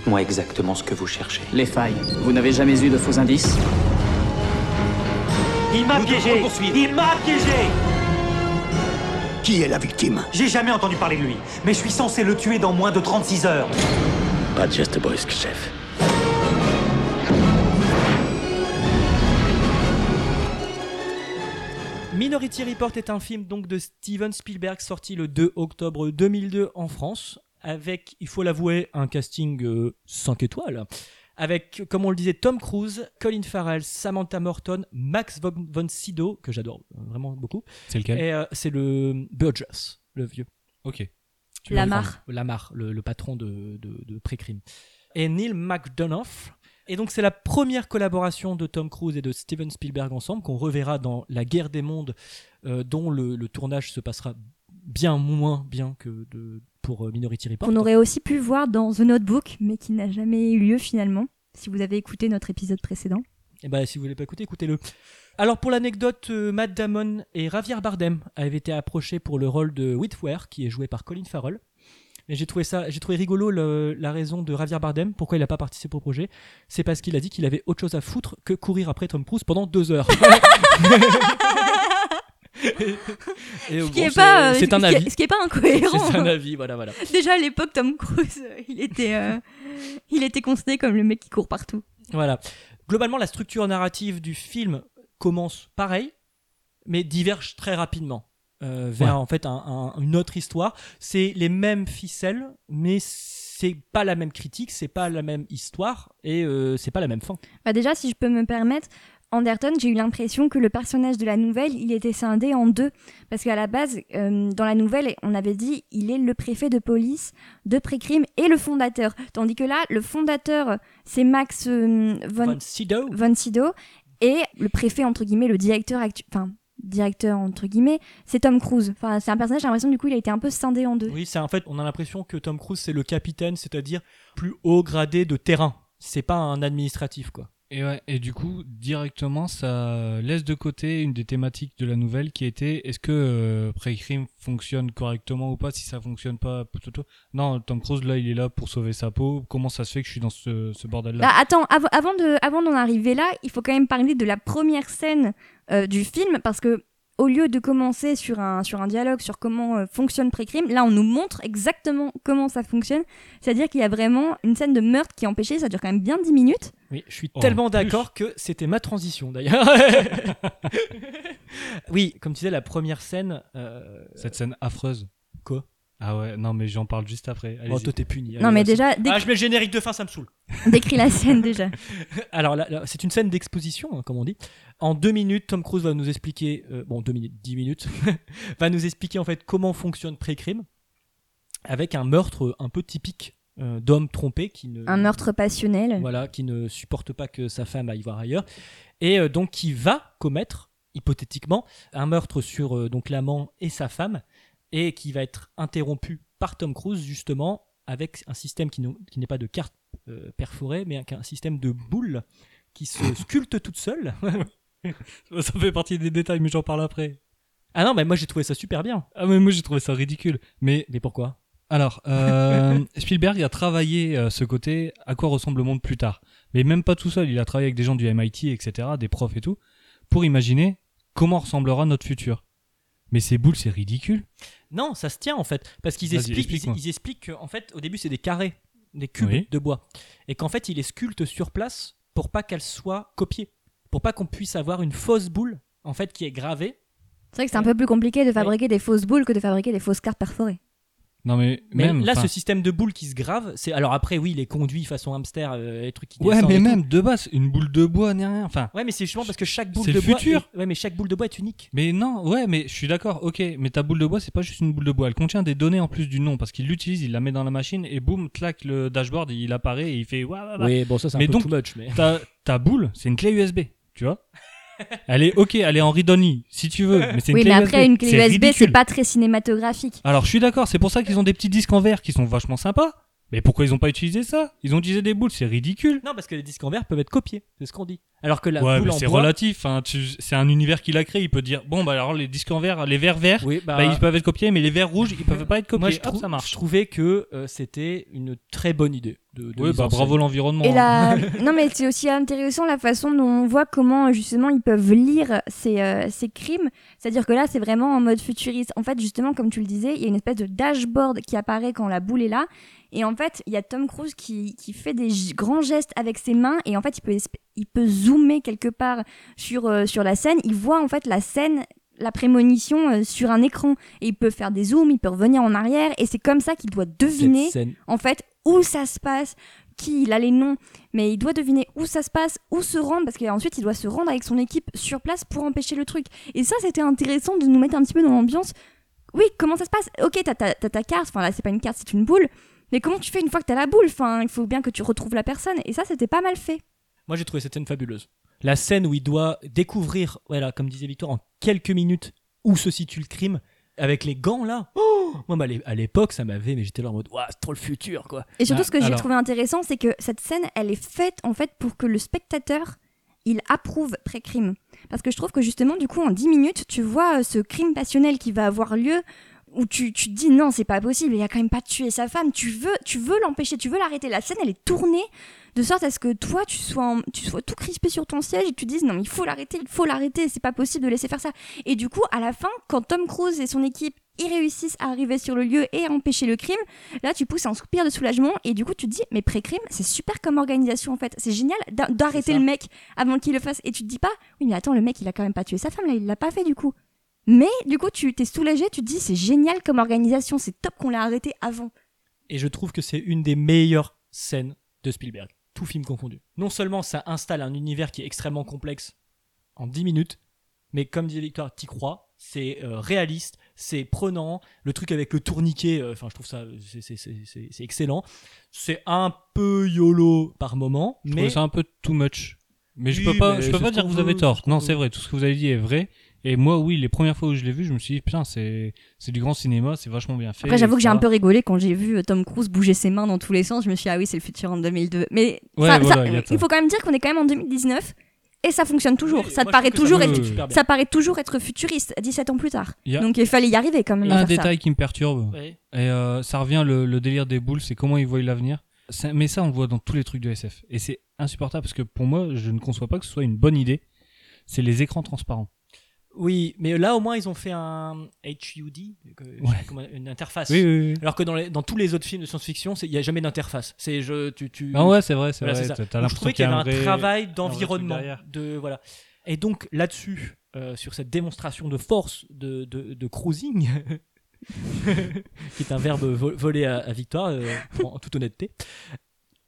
Dites-moi exactement ce que vous cherchez. Les failles. Vous n'avez jamais eu de faux indices Il m'a piégé Il m'a piégé Qui est la victime J'ai jamais entendu parler de lui, mais je suis censé le tuer dans moins de 36 heures. Pas Just Boys, chef. Minority Report est un film donc de Steven Spielberg sorti le 2 octobre 2002 en France avec, il faut l'avouer, un casting euh, 5 étoiles avec, comme on le disait, Tom Cruise, Colin Farrell, Samantha Morton, Max von, Sydow, que j'adore euh, vraiment beaucoup, C'est lequel? Et euh, c'est le Burgess, le vieux. Ok. Tu Lamar. Lamar, le, le patron de, de, de pré-crime. Et Neil McDonough. Et donc, c'est la première collaboration de Tom Cruise et de Steven Spielberg ensemble qu'on reverra dans La guerre des mondes, euh, dont le, le tournage se passera bien moins bien que de, pour euh, Minority Report. qu'on aurait aussi pu voir dans The Notebook, mais qui n'a jamais eu lieu finalement. Si vous avez écouté notre épisode précédent. Et bah, si vous voulez pas écouter, écoutez-le. Alors, pour l'anecdote, euh, Matt Damon et Javier Bardem avaient été approchés pour le rôle de Whitware, qui est joué par Colin Farrell. Et j'ai trouvé ça, j'ai trouvé rigolo le- la raison de Javier Bardem, pourquoi il n'a pas participé au projet. C'est parce qu'il a dit qu'il avait autre chose à foutre que courir après Tom Cruise pendant deux heures. Et Ce qui est c'est- pas, euh, c'est un est- avis. Ce qui est pas incohérent. C'est un avis, voilà, voilà. Déjà à l'époque, Tom Cruise, euh, il était, euh, il était considéré comme le mec qui court partout. Voilà. Globalement, la structure narrative du film commence pareil, mais diverge très rapidement euh, vers en fait un- un- une autre histoire. C'est les mêmes ficelles, mais c'est pas la même critique, c'est pas la même histoire et euh, c'est pas la même fin. Bah déjà, si je peux me permettre, Anderton, j'ai eu l'impression que le personnage de la nouvelle, il était scindé en deux. Parce qu'à la base, euh, dans la nouvelle, on avait dit, il est le préfet de police, de pré-crime et le fondateur. Tandis que là, le fondateur, c'est Max euh, von, Von. Et le préfet, entre guillemets, le directeur Enfin, directeur, entre guillemets, c'est Tom Cruise. Enfin, c'est un personnage, j'ai l'impression, du coup, il a été un peu scindé en deux. Oui, c'est en fait, on a l'impression que Tom Cruise c'est le capitaine, c'est-à-dire plus haut gradé de terrain. C'est pas un administratif quoi. Et, ouais, et du coup, directement, ça laisse de côté une des thématiques de la nouvelle qui était est-ce que euh, Pré-Crime fonctionne correctement ou pas? Si ça fonctionne pas, plutôt. Non, Tom Cruise, là, il est là pour sauver sa peau. Comment ça se fait que je suis dans ce, ce bordel-là? Bah, attends, av- avant de, avant d'en arriver là, il faut quand même parler de la première scène euh, du film parce que au lieu de commencer sur un, sur un dialogue sur comment euh, fonctionne Pré-Crime, là on nous montre exactement comment ça fonctionne. C'est-à-dire qu'il y a vraiment une scène de meurtre qui est empêchée, ça dure quand même bien 10 minutes. Oui, je suis Oh, tellement d'accord que c'était ma transition d'ailleurs. oui, comme tu disais, la première scène. euh, Cette scène affreuse. Quoi? Ah ouais, non, mais j'en parle juste après. Oh, Allez-y. toi t'es puni. non allez, mais déjà, Ah, je mets le générique de fin, ça me saoule. décris la scène déjà. Alors là, là, c'est une scène d'exposition, hein, comme on dit. En deux minutes, Tom Cruise va nous expliquer, euh, bon deux minutes, dix minutes, va nous expliquer en fait comment fonctionne pré-crime, avec un meurtre un peu typique euh, d'homme trompé qui ne Un meurtre passionnel. voilà, qui ne supporte pas que sa femme aille voir ailleurs, et euh, donc qui va commettre, hypothétiquement, un meurtre sur euh, donc l'amant et sa femme, et qui va être interrompu par Tom Cruise justement avec un système qui, n'est pas de carte euh, perforée, mais un, un système de boules qui se sculpte toute seule. Ça fait partie des détails, mais j'en parle après. ah non, mais moi j'ai trouvé ça super bien. Ah, mais moi, j'ai trouvé ça ridicule. Mais Mais pourquoi? Alors, euh, Spielberg a travaillé euh, ce côté à quoi ressemble le monde plus tard. Mais même pas tout seul, il a travaillé avec des gens du MIT, etc., des profs et tout, pour imaginer comment ressemblera notre futur. Mais ces boules, c'est ridicule. Non, ça se tient en fait, parce qu'ils Vas-y, expliquent, ils, explique-moi. ils expliquent qu'en fait au début c'est des carrés, des cubes Oui. de bois, et qu'en fait il les sculpte sur place pour pas qu'elles soient copiées, pour pas qu'on puisse avoir une fausse boule en fait qui est gravée. C'est vrai que c'est un peu plus compliqué de fabriquer des fausses boules que de fabriquer des fausses cartes perforées. Non, mais, Mais même. là, ce système de boules qui se grave, c'est alors après oui, il est conduit façon hamster, euh, les trucs qui Ouais, descendent mais tout. même de base, une boule de bois n'est rien. Enfin, Ouais, mais c'est justement parce que chaque boule C'est de le bois, futur. est- ouais, mais chaque boule de bois est unique. mais non, ouais, mais je suis d'accord, ok. Mais ta boule de bois, c'est pas juste une boule de bois. Elle contient des données en plus du nom parce qu'il l'utilise, il la met dans la machine et boum, clac, le dashboard, il apparaît et il fait. Ouais, ouais, ouais. Oui, bon ça c'est un Mais peu donc- too much, mais ta, ta boule, c'est une clé USB, tu vois. Elle est ok, elle est en read-only, si tu veux, mais c'est une Oui, mais USB. après, une clé USB, c'est pas très cinématographique. Alors je suis d'accord, c'est pour ça qu'ils ont des petits disques en verre qui sont vachement sympas. Mais pourquoi ils ont pas utilisé ça? Ils ont utilisé des boules, c'est ridicule. non parce que les disques en verre peuvent être copiés, c'est ce qu'on dit. Alors que la ouais, boule mais en c'est bois, relatif. Hein. tu- C'est un univers qu'il a créé. Il peut dire bon bah alors les disques en verre, les verres verts, oui, bah, bah, ils peuvent être copiés, mais les verres rouges, ils peuvent pas être copiés. Moi, je, Hop, trou- ça marche. je trouvais que euh, c'était une très bonne idée. De, de Oui, mise bah bravo l'environnement. Et hein. la... non, mais c'est aussi intéressant la façon dont on voit comment justement ils peuvent lire ces, euh, ces crimes. C'est-à-dire que là, c'est vraiment en mode futuriste. En fait, justement, comme tu le disais, il y a une espèce de dashboard qui apparaît quand la boule est là. Et en fait, il y a Tom Cruise qui, qui fait des grands gestes avec ses mains. Et en fait, il peut, il peut zoomer quelque part sur, euh, sur la scène. Il voit en fait la scène la prémonition euh, sur un écran et il peut faire des zooms, il peut revenir en arrière et c'est comme ça qu'il doit deviner scène. en fait où ça se passe, qui il a les noms, mais il doit deviner où ça se passe, où se rendre, parce qu'ensuite il doit se rendre avec son équipe sur place pour empêcher le truc. Et ça, c'était intéressant de nous mettre un petit peu dans l'ambiance. Oui, comment ça se passe? Ok, t'as ta, carte, enfin là c'est pas une carte, c'est une boule, mais comment tu fais une fois que t'as la boule? Enfin, il faut bien que tu retrouves la personne, et ça, c'était pas mal fait. Moi, j'ai trouvé cette scène fabuleuse. La scène où il doit découvrir, voilà, comme disait Victor, en quelques minutes où se situe le crime, avec les gants là. Oh Moi, bah, à l'é- à l'époque, ça m'avait, mais j'étais là en mode, c'est trop le futur, quoi. Et surtout, Ah, ce que j'ai trouvé intéressant, c'est que cette scène, elle est faite en fait pour que le spectateur, il approuve pré-crime. Parce que je trouve que justement, du coup, en 10 minutes, tu vois euh, ce crime passionnel qui va avoir lieu où tu, tu te dis non, c'est pas possible, il a quand même pas tué sa femme, tu veux, tu veux l'empêcher, tu veux l'arrêter. La scène, elle est tournée de sorte à ce que toi, tu sois, en- tu sois tout crispé sur ton siège et tu dises non, mais il faut l'arrêter, il faut l'arrêter, c'est pas possible de laisser faire ça. Et du coup, à la fin, quand Tom Cruise et son équipe ils réussissent à arriver sur le lieu et à empêcher le crime, là tu pousses un soupir de soulagement et du coup tu te dis mais pré-crime c'est super comme organisation en fait, c'est génial d'a- d'arrêter le mec avant qu'il le fasse et tu te dis pas oui mais attends le mec il a quand même pas tué sa femme là il l'a pas fait du coup. Mais du coup tu t'es soulagé, tu te dis c'est génial comme organisation, c'est top qu'on l'a arrêté avant. Et je trouve que c'est une des meilleures scènes de Spielberg, tout film confondu. Non seulement ça installe un univers qui est extrêmement complexe en 10 minutes, mais comme disait Victoire, t'y crois, c'est euh, réaliste, c'est prenant, le truc avec le tourniquet, euh, enfin je trouve ça, c'est- c'est- c'est c'est- c'est excellent. C'est un peu YOLO par moment, Je mais trouve ça un peu too much. Mais je peux pas, je peux c'est pas dire que vous avez tort. c'est Non, c'est vrai. Tout ce que vous avez dit est vrai. Et moi, oui, les premières fois où je l'ai vu, je me suis dit, putain, c'est, c'est du grand cinéma, c'est vachement bien fait. Après j'avoue que j'ai un peu rigolé quand j'ai vu euh, Tom Cruise bouger ses mains dans tous les sens, je me suis dit ah oui c'est le futur en 2002. Mais Ouais, ça- voilà, ça- il faut quand même dire qu'on est quand même en 2019 et ça fonctionne toujours. Oui, ça te paraît toujours ça être, ça paraît toujours être futuriste 17 ans plus tard. Donc il fallait y arriver quand même. un ça. détail qui me perturbe. Ouais. Et euh, ça revient le, le délire des boules, c'est comment ils voient l'avenir. Mais ça, on le voit dans tous les trucs de SF. Et c'est insupportable parce que pour moi, je ne conçois pas que ce soit une bonne idée. C'est les écrans transparents. Oui, mais là au moins ils ont fait un HUD, Ouais. une interface. Oui, oui, oui. Alors que dans, les- dans tous les autres films de science-fiction, il n'y a jamais d'interface. C'est je, tu, tu, Ah ouais, c'est vrai, c'est Voilà, vrai. Donc, je trouvais qu'il y avait un vrai- travail d'environnement. De, voilà. Et donc là-dessus, euh, sur cette démonstration de force de, de, de cruising, qui est un verbe vo- volé à, à Victoire, euh, en toute honnêteté,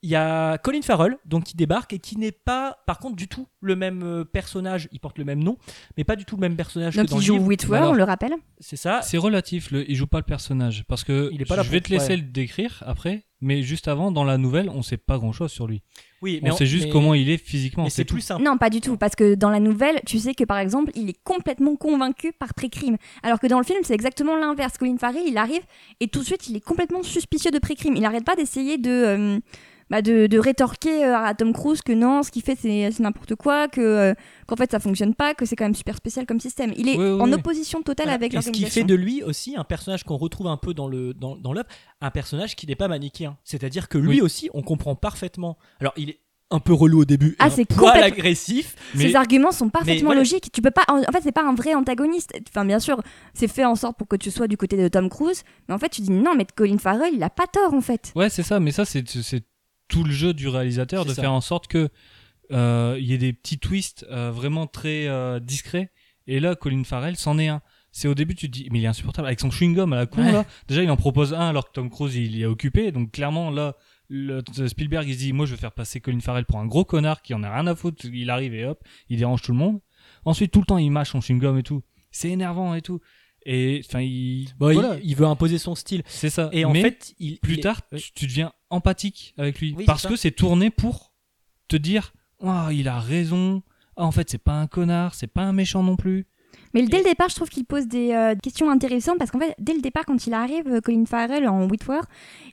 il y a Colin Farrell donc, qui débarque et qui n'est pas, par contre, du tout le même euh, personnage. Il porte le même nom, mais pas du tout le même personnage Donc que dans il joue. Whitwer, on le rappelle. C'est ça. C'est relatif, le, il joue pas le personnage. Parce que Il est pas là je vais pour- te laisser ouais. le décrire après, mais juste avant, dans la nouvelle, on sait pas grand chose sur lui. Oui, on sait juste mais- comment il est physiquement. Mais c'est plus simple. Non, pas du tout, parce que dans la nouvelle, tu sais que par exemple, il est complètement convaincu par pré-crime. Alors que dans le film, c'est exactement l'inverse. Colin Farrell, il arrive et tout de suite, il est complètement suspicieux de pré-crime. Il n'arrête pas d'essayer de, euh, bah, de, de rétorquer euh, à Tom Cruise que non, ce qu'il fait, c'est n'importe quoi, que euh, qu'en fait, ça fonctionne pas, que c'est quand même super spécial comme système. Il est Oui, oui, en oui. opposition totale Voilà. avec Et ce qui l'organisation. fait de lui aussi un personnage qu'on retrouve un peu dans le dans, dans l'œuvre, un personnage qui n'est pas manichéen. C'est-à-dire que lui aussi, on comprend parfaitement. Alors, il est un peu relou au début, Ah, un c'est agressif. Mais- Ses arguments sont parfaitement voilà. logiques. Tu peux pas. En fait, c'est pas un vrai antagoniste. Enfin, bien sûr, c'est fait en sorte pour que tu sois du côté de Tom Cruise, mais en fait, tu dis non, mais Colin Farrell, il a pas tort en fait. Ouais, c'est ça, mais ça, c'est tout le jeu du réalisateur de ça. faire en sorte que euh, il y ait des petits twists euh, vraiment très euh, discrets. Et là, Colin Farrell, c'en est un. C'est au début, tu te dis, mais il est insupportable avec son chewing-gum à la con, Ouais. là. Déjà, il en propose un alors que Tom Cruise, il y est occupé. Donc, clairement, là, le, Spielberg, il se dit, moi, je vais faire passer Colin Farrell pour un gros connard qui en a rien à foutre. Il arrive et hop, il dérange tout le monde. Ensuite, tout le temps, il mâche son chewing-gum et tout. C'est énervant et tout. Et, enfin, il, Bon, voilà, il, veut imposer son style. c'est ça. Et en Mais- fait, il, plus il tard, tu, tu deviens empathique avec lui. Oui, parce que c'est tourné pour te dire Ah, il a raison. Ah, en fait, c'est pas un connard, c'est pas un méchant non plus. Mais dès le départ, je trouve qu'il pose des euh, questions intéressantes parce qu'en fait, dès le départ, quand il arrive, euh, Colin Farrell en Whitwer,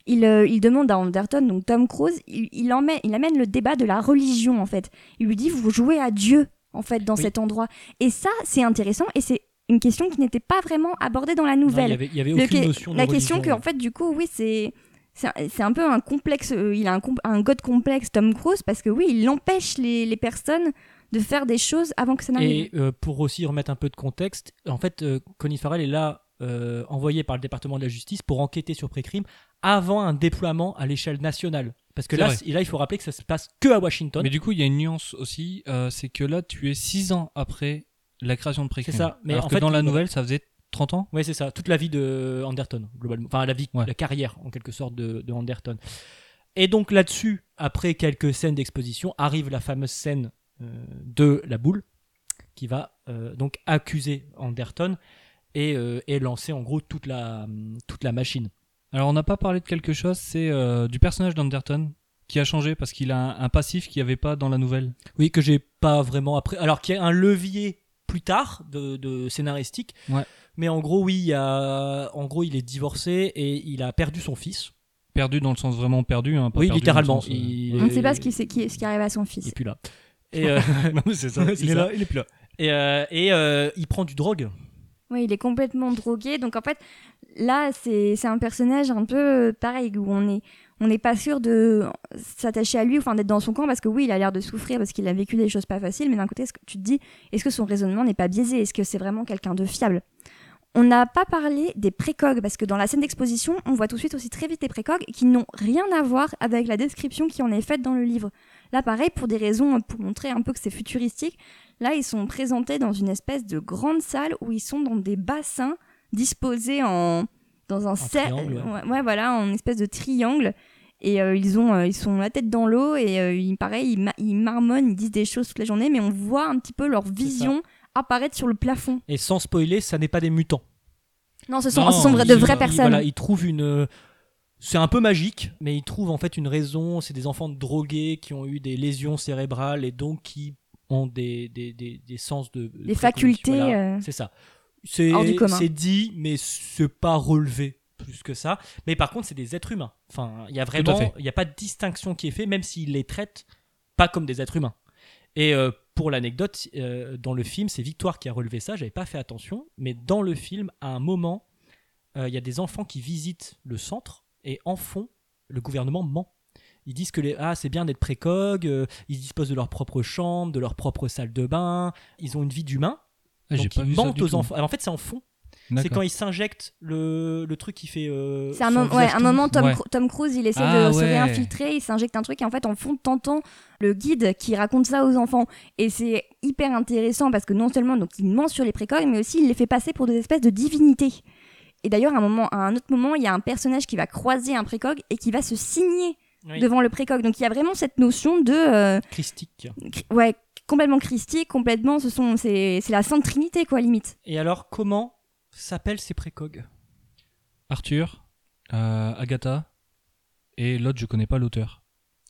il, euh, il demande à Anderton, donc Tom Cruise, il, il, emmène, il amène le débat de la religion en fait. Il lui dit vous jouez à Dieu en fait dans Oui. cet endroit. Et ça, c'est intéressant et c'est une question qui n'était pas vraiment abordée dans la Non, nouvelle. il y avait, il y avait Le- aucune que- notion de la question que en fait du coup oui c'est c'est un- peu un complexe euh, il a un, un god complexe Tom Cruise parce que oui il empêche les, les personnes de faire des choses avant que ça n'arrive Et euh, pour aussi remettre un peu de contexte, en fait, euh, Colin Farrell est là euh, envoyé par le département de la justice pour enquêter sur pré-crime avant un déploiement à l'échelle nationale. Parce que là, il faut rappeler que ça se passe que à Washington. Mais du coup, il y a une nuance aussi euh, c'est que là, tu es 6 ans après la création de Précrime. C'est ça, mais Alors en que fait, dans la nouvelle, ça faisait 30 ans? Ouais, c'est ça. Toute la vie de Anderton, globalement. Enfin, la vie, Ouais. la carrière, en quelque sorte, de, de Anderton. Et donc là-dessus, après quelques scènes d'exposition, arrive la fameuse scène euh, de la boule, qui va euh, donc accuser Anderton et, euh, et lancer en gros toute la, toute la machine. Alors, on n'a pas parlé de quelque chose, c'est du personnage d'Anderton qui a changé parce qu'il a un, un passif qu'il n'y avait pas dans la nouvelle. Oui, que j'ai pas vraiment appris. Alors qu'il y a un levier plus tard de, de scénaristique. Ouais. Mais en gros, oui, il a, en gros, il est divorcé et il a perdu son fils. Perdu dans le sens vraiment perdu. Hein, pas oui, perdu littéralement. dans le sens, euh, Il- on ne sait pas ce qui, c'est qui, ce qui arrive à son Il fils est plus là. Et, euh, non, mais c'est ça. Il est là, il est plus là. et, euh, et, euh, il prend du drogue. oui il est complètement drogué donc en fait là, c'est c'est un personnage un peu pareil où on est on n'est pas sûr de s'attacher à lui, enfin d'être dans son camp, parce que oui, il a l'air de souffrir parce qu'il a vécu des choses pas faciles, mais d'un côté, est-ce que tu te dis, est-ce que son raisonnement n'est pas biaisé? Est-ce que c'est vraiment quelqu'un de fiable? On n'a pas parlé des précogs, parce que dans la scène d'exposition, on voit tout de suite aussi très vite les précogs qui n'ont rien à voir avec la description qui en est faite dans le livre. Là, pareil, pour des raisons, pour montrer un peu que c'est futuristique, là, ils sont présentés dans une espèce de grande salle où ils sont dans des bassins disposés en dans un cercle, triangle, ouais. ouais, ouais, voilà, en espèce de triangle. Et euh, ils ont, euh, ils sont la tête dans l'eau et euh, ils, pareil, ils, ma- ils marmonnent, ils disent des choses toute la journée, mais on voit un petit peu leur vision apparaître sur le plafond. Et sans spoiler, ça n'est pas des mutants. Non, ce sont, Non, ce sont vra- ils- de vraies ils- personnes. Voilà, ils trouvent une. C'est un peu magique, mais ils trouvent en fait une raison. C'est des enfants drogués qui ont eu des lésions cérébrales et donc qui ont des, des, des, des sens de. Des facultés, Voilà, euh, C'est ça. C'est dit, mais c'est pas relevé plus que ça. Mais par contre, c'est des êtres humains. Enfin, il y a vraiment. Il n'y a pas de distinction qui est faite, même s'ils les traitent pas comme des êtres humains. Et euh, pour l'anecdote, euh, dans le film, c'est Victoire qui a relevé ça, j'avais pas fait attention, mais dans le film, à un moment, euh, il y a des enfants qui visitent le centre et en fond, le gouvernement ment. Ils disent que les ah c'est bien d'être précogs, euh, ils disposent de leur propre chambre, de leur propre salle de bain, ils ont une vie d'humain. Ah, donc pas ils mentent aux enfants. Alors, en fait, c'est en fond. C'est quand ils s'injectent le, le truc qui fait. euh, C'est un, mom- ouais, moment, Tom, Ouais. Tom Cruise, il essaie Ah de se réinfiltrer, il s'injecte un truc, et en fait, en fond, t'entends le guide qui raconte ça aux enfants. Et c'est hyper intéressant parce que non seulement donc, il ment sur les précogs, mais aussi il les fait passer pour des espèces de divinités. Et d'ailleurs, à un, moment, à un autre moment, il y a un personnage qui va croiser un précog et qui va se signer Oui. devant le précog. Donc il y a vraiment cette notion de. euh, Christique. ouais, complètement christique, complètement. Ce sont, c'est, c'est la Sainte Trinité, quoi, limite. Et alors, comment s'appellent ces précogs Arthur, euh, Agatha, et l'autre, je connais pas l'auteur.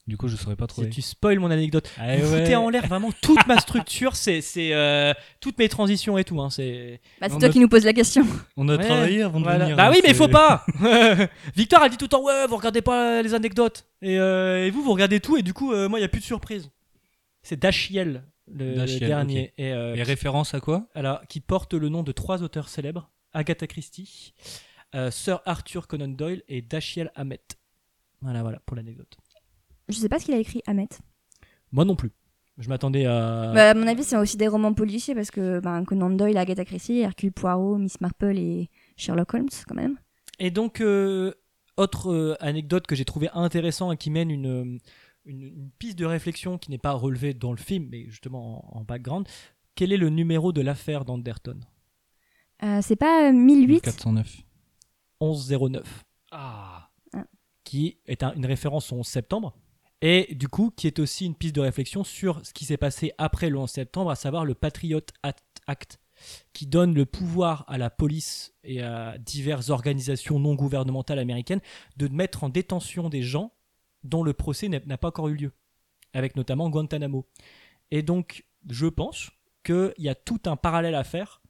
Du coup, je saurais pas Si trouver. tu spoil mon anecdote. Ah Vous ouais. foutez en l'air vraiment toute ma structure, c'est c'est, euh, toutes mes transitions et tout. Hein, c'est Bah, toi a- qui nous poses la question. On a Ouais, travaillé avant de voilà. venir. Bah hein, oui, mais il faut pas. Victor a dit tout le temps ouais, vous regardez pas les anecdotes et, euh, et vous vous regardez tout et du coup euh, moi il y a plus de surprise. C'est Dachiel le, Dashiell, dernier et, euh, Et référence à quoi alors, qui porte le nom de trois auteurs célèbres Agatha Christie, euh, Sir Arthur Conan Doyle et Dashiell Hammett. Voilà, voilà pour l'anecdote. Je sais pas ce qu'il a écrit, Ahmet. Moi non plus. Je m'attendais à. Bah, à mon avis, c'est aussi des romans policiers parce que ben, Conan Doyle, Agatha Christie, Hercule Poirot, Miss Marple et Sherlock Holmes, quand même. Et donc, euh, autre anecdote que j'ai trouvé intéressant et qui mène une, euh, une, une piste de réflexion qui n'est pas relevée dans le film, mais justement en, en background. Quel est le numéro de l'affaire d'Anderton Euh, c'est pas euh, 1008 409. 1109. Ah. Qui est un- une référence au 11 septembre. Et du coup, qui est aussi une piste de réflexion sur ce qui s'est passé après le 11 septembre, à savoir le Patriot Act, Act, qui donne le pouvoir à la police et à diverses organisations non gouvernementales américaines de mettre en détention des gens dont le procès n'a pas encore eu lieu, avec notamment Guantanamo. Et donc, je pense qu'il y a tout un parallèle à faire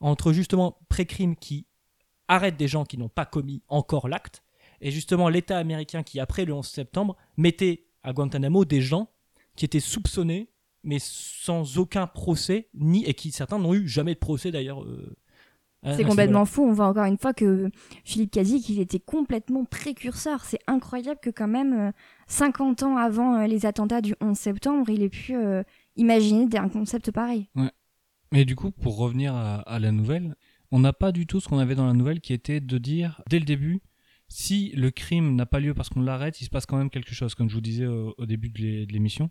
entre justement pré-crime qui arrête des gens qui n'ont pas commis encore l'acte, et justement l'État américain qui, après le 11 septembre, mettait à Guantanamo des gens qui étaient soupçonnés, mais sans aucun procès, ni et qui certains n'ont eu jamais de procès d'ailleurs. euh, C'est ce complètement fou. On voit encore une fois que Philippe Kazik, il était complètement précurseur. C'est incroyable que quand même, euh, 50 ans avant euh, les attentats du 11 septembre, il ait pu euh, imaginer un concept pareil. Mais du coup, pour revenir à, à la nouvelle, on n'a pas du tout ce qu'on avait dans la nouvelle qui était de dire, dès le début, si le crime n'a pas lieu parce qu'on l'arrête, il se passe quand même quelque chose, comme je vous disais au, au début de l'émission.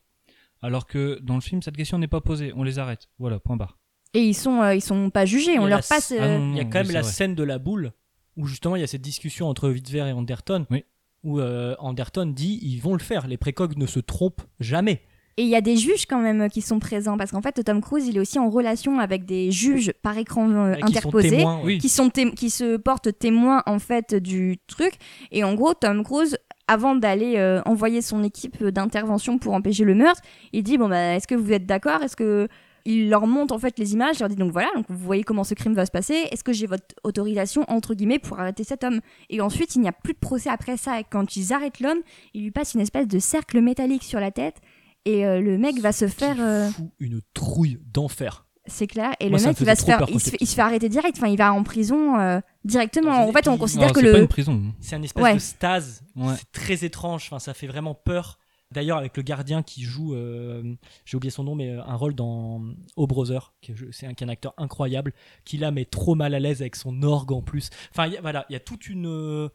Alors que dans le film, cette question n'est pas posée, on les arrête. Voilà, point barre. Et ils sont, euh, ils sont pas jugés. On leur passe. Ah euh, non, Il y a non, quand oui, même la vrai. scène de la boule où justement il y a cette discussion entre Witwer et Anderton Oui. où euh, Anderton dit ils vont le faire, les précogs ne se trompent jamais. Et il y a des juges quand même euh, qui sont présents parce qu'en fait, Tom Cruise, il est aussi en relation avec des juges par écran euh, euh, qui sont interposés. témoins. Oui. qui sont té- qui se portent témoins en fait du truc et en gros Tom Cruise avant d'aller euh, envoyer son équipe d'intervention pour empêcher le meurtre il dit bon bah est-ce que vous êtes d'accord? Est-ce que il leur montre en fait les images il leur dit donc voilà donc vous voyez comment ce crime va se passer est-ce que j'ai votre autorisation entre guillemets pour arrêter cet homme? Et ensuite il n'y a plus de procès après ça et quand ils arrêtent l'homme il lui passe une espèce de cercle métallique sur la tête et euh, le mec va se faire euh, fout une trouille d'enfer. C'est clair. Et Moi, le mec, il va se faire, il se, fait, j'étais il se fait arrêter direct. Enfin, il va en prison euh, directement. En fait, on considère que c'est pas le. une prison. C'est un espèce Ouais. de stase. Ouais. C'est très étrange. Enfin, ça fait vraiment peur. D'ailleurs, avec le gardien qui joue, euh, j'ai oublié son nom, mais euh, un rôle dans O Brother, est- je- c'est un, qui est un acteur incroyable, qui là met trop mal à l'aise avec son orgue en plus. Enfin, il y a- voilà, il y a toute une, euh,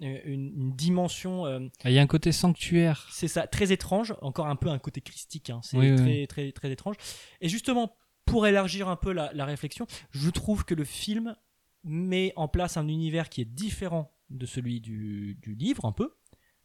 une, une dimension, euh, Ah, Il y a un côté sanctuaire. c'est ça, très étrange, encore un peu un côté christique, hein, c'est Oui, oui, très, très, très étrange. Et justement, pour élargir un peu la, la réflexion, je trouve que le film met en place un univers qui est différent de celui du, du livre, un peu,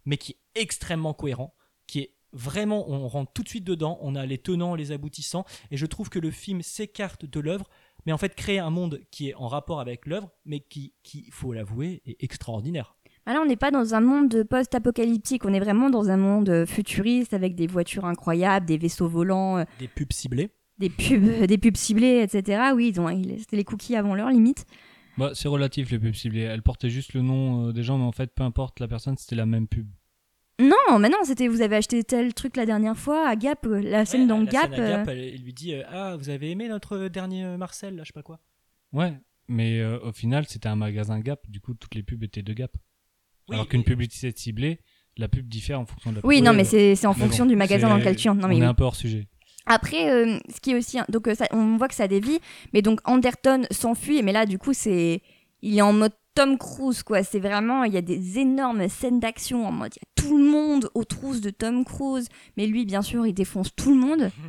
mais qui est extrêmement cohérent, qui est vraiment, on rentre tout de suite dedans, on a les tenants, les aboutissants, et je trouve que le film s'écarte de l'œuvre, mais en fait crée un monde qui est en rapport avec l'œuvre, mais qui, qui, faut l'avouer, est extraordinaire. Ah là, on n'est pas dans un monde post-apocalyptique. On est vraiment dans un monde euh, futuriste avec des voitures incroyables, des vaisseaux volants, euh, Des pubs ciblées. des pubs, des pubs ciblées, etc. Oui, ils ont, c'était les cookies avant l'heure limite. Bah, c'est relatif les pubs ciblées. Elle portait juste le nom euh, des gens, mais en fait, peu importe la personne, c'était la même pub. Non, mais non, c'était vous avez acheté tel truc la dernière fois à Gap, euh, la scène Ouais, dans la Gap. scène à Gap, euh, elle- il lui dit euh, Ah, vous avez aimé notre dernier Marcel, là, je sais pas quoi. Ouais, mais euh, au final, c'était un magasin Gap. Du coup, toutes les pubs étaient de Gap. Oui, Alors qu'une mais- publicité ciblée, la pub diffère en fonction de la Oui, non, mais c'est c'est en Mais fonction bon, du magasin dans lequel tu entres. Non, mais on est oui. un peu hors sujet. Après, euh, ce qui est aussi. Donc, ça- on voit que ça dévie. Mais donc, Anderton s'enfuit. Mais là, du coup, c'est. Il est en mode Tom Cruise, quoi. C'est vraiment. Il y a des énormes scènes d'action en mode. Il y a tout le monde aux trousses de Tom Cruise. Mais lui, bien sûr, il défonce tout le monde.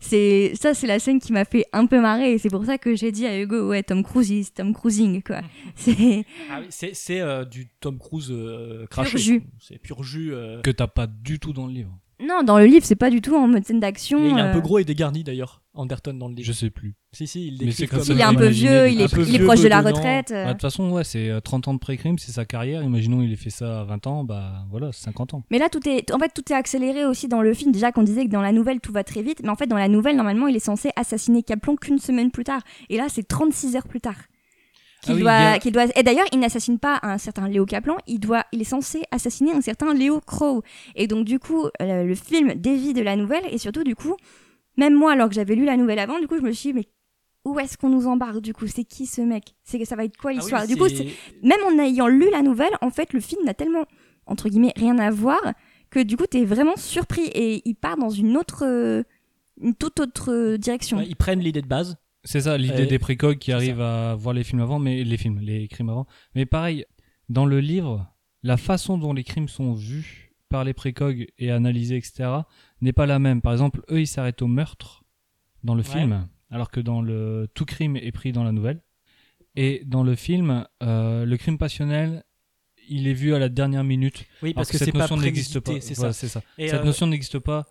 C'est ça, c'est la scène qui m'a fait un peu marrer. Et c'est pour ça que j'ai dit à Hugo, ouais, Tom Cruise, is Tom Cruising, quoi. C'est. Ah oui, c'est c'est, euh, du Tom Cruise euh, craché. jus. C'est pur jus. euh. Que t'as pas du tout dans le livre. Non, dans le livre, c'est pas du tout en mode scène d'action. Il est un euh, peu gros et dégarni d'ailleurs, Anderton dans le livre. Je sais plus. Si, si, il c'est comme Il est un peu vieux, il est, peu il est proche de la retraite. Bah, euh. De toute façon, ouais, c'est euh, 30 ans de pré-crime, c'est sa carrière. Imaginons, il ait fait ça à 20 ans, bah voilà, c'est 50 ans. Mais là, tout est, en fait, tout est accéléré aussi dans le film. Déjà qu'on disait que dans la nouvelle, tout va très vite. Mais en fait, dans la nouvelle, normalement, il est censé assassiner Caplon qu'une semaine plus tard. Et là, c'est 36 heures plus tard. Qu'il Ah oui, doit, qu'il doit... Et d'ailleurs, il n'assassine pas un certain Léo Kaplan, il, doit... il est censé assassiner un certain Léo Crow. Et donc, du coup, euh, le film dévie de la nouvelle. Et surtout, du coup, même moi, alors que j'avais lu la nouvelle avant, du coup, je me suis dit, mais où est-ce qu'on nous embarque du coup? C'est qui ce mec? C'est que ça va être quoi Ah oui, l'histoire? Du coup, même en ayant lu la nouvelle, en fait, le film n'a tellement, entre guillemets, rien à voir que du coup, t'es vraiment surpris et il part dans une autre, une toute autre euh, direction. Ouais, ils prennent l'idée de base. C'est ça, l'idée des précogs qui arrivent à voir les films avant, mais les films, les crimes avant. Mais pareil, dans le livre, la façon dont les crimes sont vus par les précogs et analysés, etc., n'est pas la même. Par exemple, eux, ils s'arrêtent au meurtre dans le Ouais. film, alors que dans le tout crime est pris dans la nouvelle. Et dans le film, euh, le crime passionnel, il est vu à la dernière minute. Oui, parce que, cette notion n'existe pas. c'est Voilà, ça. ça. Et, Cette euh, notion n'existe pas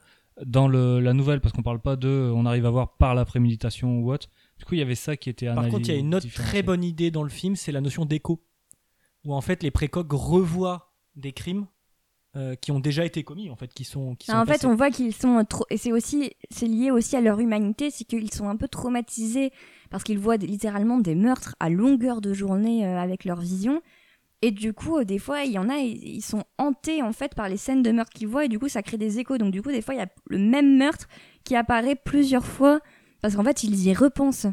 dans le, la nouvelle parce qu'on parle pas de on arrive à voir par la préméditation ou autre. Du coup, il y avait ça qui était Par contre, il y a une autre très bonne idée dans le film, c'est la notion d'écho. Où en fait, les précogs revoient des crimes euh, qui ont déjà été commis, en fait, qui sont. Qui sont en fait, on voit qu'ils sont trop, et c'est aussi, c'est lié aussi à leur humanité, c'est qu'ils sont un peu traumatisés parce qu'ils voient littéralement des meurtres à longueur de journée euh, avec leur vision. Et du coup, euh, des fois, il y en a, ils, ils sont hantés en fait par les scènes de meurtre qu'ils voient et du coup, ça crée des échos. Donc du coup, des fois, il y a le même meurtre qui apparaît plusieurs fois parce qu'en fait, ils y repensent.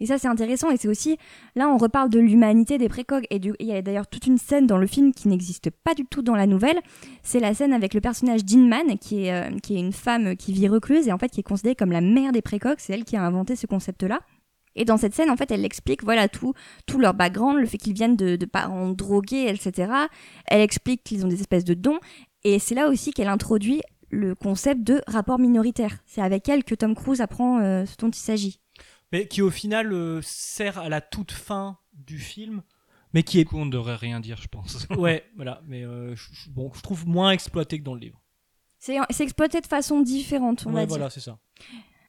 Et ça, c'est intéressant. Et c'est aussi, là, on reparle de l'humanité des précogs. Et du- il y a d'ailleurs toute une scène dans le film qui n'existe pas du tout dans la nouvelle. C'est la scène avec le personnage d'Inman, qui est, euh, qui est une femme qui vit recluse et en fait qui est considérée comme la mère des précogs. C'est elle qui a inventé ce concept-là. Et dans cette scène, en fait, elle explique voilà tout, tout leur background, le fait qu'ils viennent de, de parents drogués, etc. Elle explique qu'ils ont des espèces de dons. Et c'est là aussi qu'elle introduit le concept de rapport minoritaire. C'est avec elle que Tom Cruise apprend euh, ce dont il s'agit. Mais qui, au final, euh, sert à la toute fin du film, mais qui Du est. coup, on ne devrait rien dire, je pense. Ouais, voilà. Mais euh, je, bon, je trouve moins exploité que dans le livre. C'est exploité de façon différente, on Ouais, va voilà, dire. c'est ça.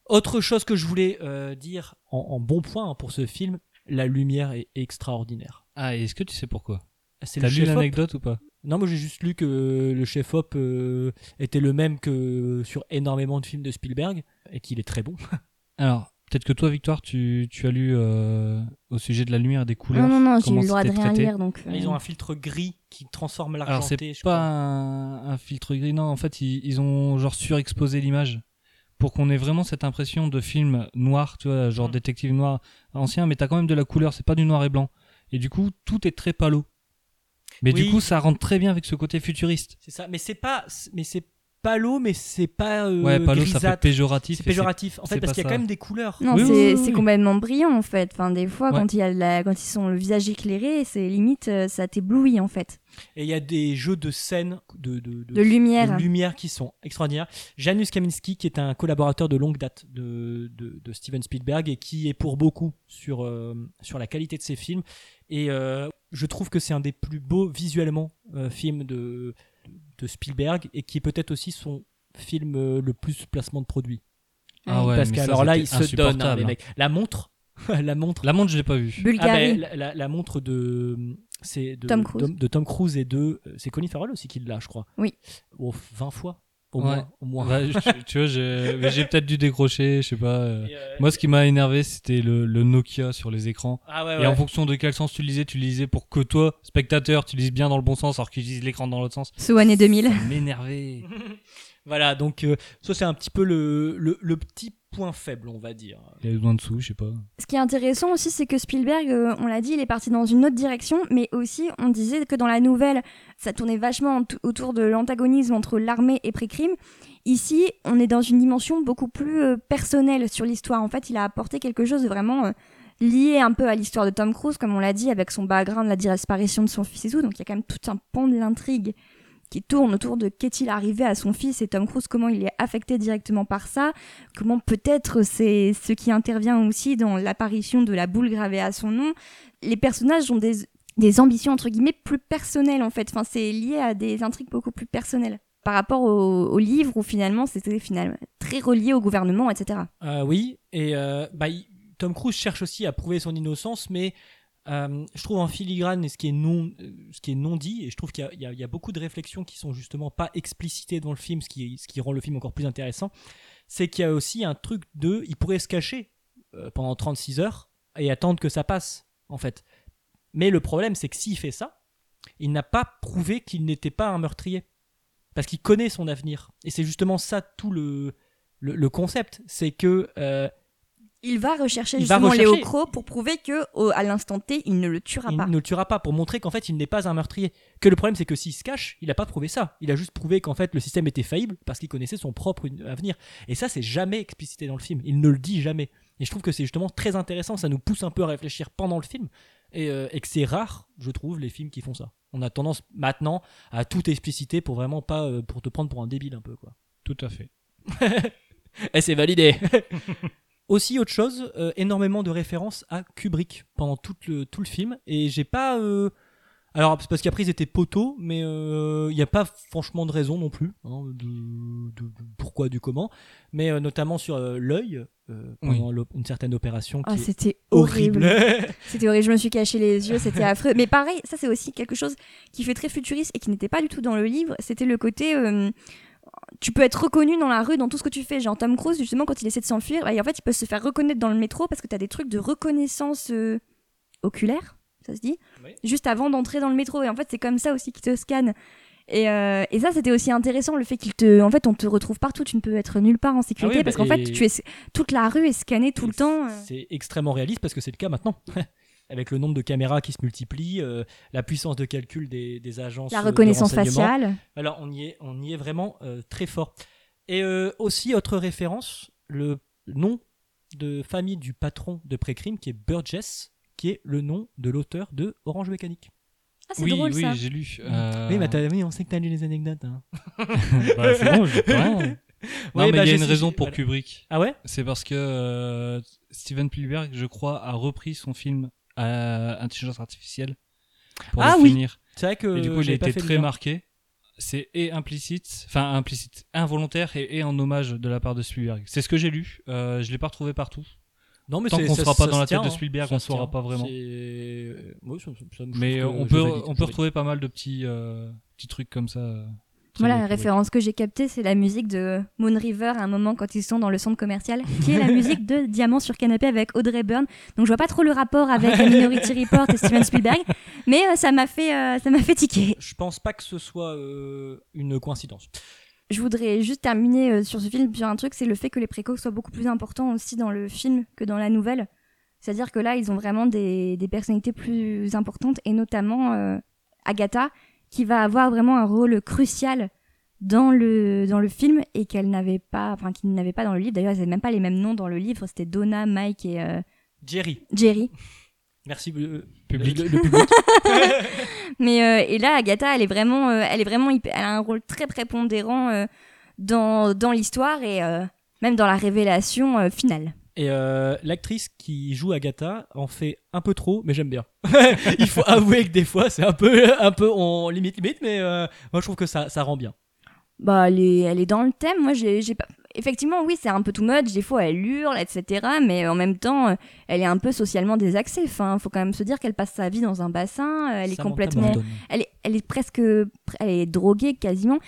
Autre chose que je voulais euh, dire en, en bon point hein, pour ce film, la lumière est extraordinaire. Ah, est-ce que tu sais pourquoi? C'est T'as lu l'anecdote ou pas? Non, moi j'ai juste lu que le chef-op euh, était le même que sur énormément de films de Spielberg et qu'il est très bon. Alors, peut-être que toi, Victoire, tu, tu as lu euh, au sujet de la lumière et des couleurs. Non, non, non, j'ai comment eu le droit de rien lire, donc... euh, Ils ont un filtre gris qui transforme Alors, l'argenté. c'est je pas crois. un, un filtre gris, non. En fait, ils, ils ont genre surexposé l'image pour qu'on ait vraiment cette impression de film noir, tu vois, genre Mm. détective noir ancien, mais t'as quand même de la couleur, c'est pas du noir et blanc. Et du coup, tout est très palo. Mais Oui. du coup, ça rentre très bien avec ce côté futuriste. C'est ça, mais c'est pas, mais c'est pas l'eau, mais c'est pas euh, ouais, palo, ça fait péjoratif. C'est péjoratif, en fait, parce pas qu'il y a quand même des couleurs. Non, Oui, c'est oui, oui, c'est oui. complètement brillant en fait. Enfin, des fois, Ouais. quand, il y a la- quand ils sont le visage éclairé, c'est limite, euh, ça t'éblouit en fait. Et il y a des jeux de scène, de, de, De lumière. de lumière qui sont extraordinaires. Janusz Kaminski, qui est un collaborateur de longue date de, de, de Steven Spielberg et qui est pour beaucoup sur, euh, sur la qualité de ses films. Et euh, je trouve que c'est un des plus beaux visuellement euh, films de, de Spielberg et qui est peut-être aussi son film euh, le plus placement de produit. Ah ouais, Parce mais ça, qu'alors là, il se donne, hein, les hein. mecs. La montre, la montre La montre, je l'ai pas vue. ah Bulgarie. ben, la, la- la montre de c'est de Tom Cruise. de, de Tom Cruise et de c'est Colin Farrell aussi qui l'a je crois. Oui. Oh, 20 fois au Ouais. moins au moins. Ouais, je- tu vois, j'ai peut-être dû décrocher, je sais pas. euh. Et, euh, Moi, ce qui m'a énervé, c'était le, le Nokia sur les écrans. ah ouais, Et ouais. en fonction de quel sens tu lisais, tu lisais pour que toi, spectateur, tu lises bien dans le bon sens, alors qu'ils lisent l'écran dans l'autre sens. Sous année 2000. Ça m'énervait. Voilà, donc euh, ça c'est un petit peu le, le, le petit point faible, on va dire. Il y avait besoin dessous, je sais pas. Ce qui est intéressant aussi, c'est que Spielberg, euh, on l'a dit, il est parti dans une autre direction, mais aussi on disait que dans la nouvelle, ça tournait vachement en- autour de l'antagonisme entre l'armée et pré-crime. Ici, on est dans une dimension beaucoup plus euh, personnelle sur l'histoire. En fait, il a apporté quelque chose de vraiment euh, lié un peu à l'histoire de Tom Cruise, comme on l'a dit, avec son background, la disparition de son fils et tout. Donc il y a quand même tout un pan de l'intrigue qui tourne autour de qu'est-il arrivé à son fils et Tom Cruise, comment il est affecté directement par ça, comment peut-être c'est ce qui intervient aussi dans l'apparition de la boule gravée à son nom. Les personnages ont des, ambitions entre guillemets plus personnelles en fait. Enfin, c'est lié à des intrigues beaucoup plus personnelles par rapport au, livre où finalement c'était finalement très relié au gouvernement, etc. Euh, oui, et euh, bah, Tom Cruise cherche aussi à prouver son innocence, mais euh, je trouve en filigrane et ce qui est non, euh, ce qui est non dit, et je trouve qu'il y a- beaucoup de réflexions qui sont justement pas explicitées dans le film, ce qui, rend le film encore plus intéressant, c'est qu'il y a aussi un truc de, il pourrait se cacher euh, pendant 36 heures et attendre que ça passe, en fait. Mais le problème, c'est que s'il fait ça, il n'a pas prouvé qu'il n'était pas un meurtrier, parce qu'il connaît son avenir, et c'est justement ça tout le concept, c'est que Il va rechercher Il va justement rechercher- Léo Crow pour prouver que au- à l'instant T, il ne le tuera il pas. ne le tuera pas pour montrer qu'en fait il n'est pas un meurtrier. Que le problème c'est que s'il se cache, il n'a pas prouvé ça. Il a juste prouvé qu'en fait le système était faillible parce qu'il connaissait son propre avenir. Et ça c'est jamais explicité dans le film. Il ne le dit jamais. Et je trouve que c'est justement très intéressant. Ça nous pousse un peu à réfléchir pendant le film et, euh, et que c'est rare, je trouve, les films qui font ça. On a tendance maintenant à tout expliciter pour vraiment pas euh, pour te prendre pour un débile un peu quoi. Tout à fait. Et c'est validé. Aussi autre chose, euh, énormément de références à Kubrick pendant tout le, tout le film. Et j'ai pas... euh, Alors, c'est parce qu'après ils étaient poteaux, mais il n'y a pas franchement de raison non plus. hein, de, de- de pourquoi, du comment. Mais euh, notamment sur euh, l'œil, euh, pendant une certaine opération Ah, est c'était horrible. horrible. C'était horrible, je me suis caché les yeux, c'était affreux. Mais pareil, ça c'est aussi quelque chose qui fait très futuriste et qui n'était pas du tout dans le livre. C'était le côté. Tu peux être reconnu dans la rue dans tout ce que tu fais. Genre Tom Cruise, justement, quand il essaie de s'enfuir, bah, en fait, il peut se faire reconnaître dans le métro parce que tu as des trucs de reconnaissance euh, oculaire, ça se dit, Oui. juste avant d'entrer dans le métro. Et en fait, c'est comme ça aussi qu'il te scanne. Et, euh, et ça, c'était aussi intéressant, le fait qu'il te. En fait, on te retrouve partout, tu ne peux être nulle part en sécurité Ah oui, parce bah, qu'en fait, tu es... toute la rue est scannée tout le temps. euh. C'est extrêmement réaliste parce que c'est le cas maintenant. Avec le nombre de caméras qui se multiplient, euh, la puissance de calcul des, des agences. La euh, de reconnaissance faciale. Alors on y est, on y est vraiment euh, très fort. Et euh, aussi autre référence, le nom de famille du patron de Précrime qui est Burgess, qui est le nom de l'auteur de Orange Mécanique. Ah, c'est Oui, drôle oui, ça. j'ai lu. euh, Oui, mais t'as- oui, on sait que t'as lu les anecdotes. hein. bah, c'est bon, je dis rien. Non, Ouais, mais bah, il y a je une raison j'ai- pour voilà. Kubrick. Ah ouais? C'est parce que euh, Steven Spielberg, je crois, a repris son film à intelligence artificielle pour Ah oui. finir. C'est vrai que Et du coup, il a été très marqué. C'est et implicite, enfin implicite, involontaire et, et en hommage de la part de Spielberg. C'est ce que j'ai lu. Euh, je l'ai pas retrouvé partout. Non, mais Tant qu'on sera pas dans la tête de hein. Spielberg, on se saura pas vraiment. Je Mais euh, on peut on peut retrouver pas mal de petits euh, petits trucs comme ça. Voilà, la référence que j'ai captée, c'est la musique de Moon River à un moment quand ils sont dans le centre commercial, qui est la musique de Diamant sur canapé avec Audrey Byrne. Donc je vois pas trop le rapport avec Minority Report et Steven Spielberg, mais euh, ça m'a fait, euh, ça m'a fait tiquer. Je pense pas que ce soit euh, une coïncidence. je voudrais juste terminer euh, sur ce film sur un truc, c'est le fait que les précoques soient beaucoup plus importants aussi dans le film que dans la nouvelle. C'est-à-dire que là, ils ont vraiment des, des personnalités plus importantes, et notamment euh, Agatha, qui va avoir vraiment un rôle crucial dans le, dans le film et qu'elle n'avait pas, enfin, qu'il n'avait pas dans le livre. D'ailleurs, elles n'avaient même pas les mêmes noms dans le livre. C'était Donna, Mike et euh, Jerry. Jerry. Merci euh, Public. Le, le public. Mais euh, et là, Agatha, elle est vraiment, euh, elle est vraiment, elle a un rôle très prépondérant euh, dans dans l'histoire et euh, même dans la révélation euh, finale. Et euh, l'actrice qui joue Agatha en fait un peu trop, mais j'aime bien. Il faut avouer que des fois c'est un peu, un peu on limite limite, mais euh, moi je trouve que ça, ça rend bien. Bah, elle est, elle est dans le thème. Moi, j'ai, pas. Effectivement, oui, c'est un peu too much. Des fois, elle hurle, etc. Mais en même temps, euh, elle est un peu socialement désaxée. Enfin, faut quand même se dire qu'elle passe sa vie dans un bassin. Elle est complètement. Elle est, elle est presque. Elle est droguée quasiment.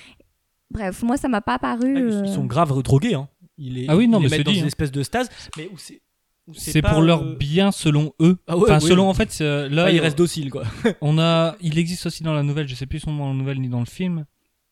Bref, moi, ça m'a pas paru. Ah, ils- Ils sont grave drogués. Hein. Il est, Ah oui, non, les mais dans dit, une hein. espèce de stase, mais où c'est. pour leur euh, bien selon eux. Ah ouais, enfin, oui. selon en fait, euh, là, ah, il euh, reste docile quoi. on a, il existe aussi dans la nouvelle, je sais plus son nom dans la nouvelle ni dans le film,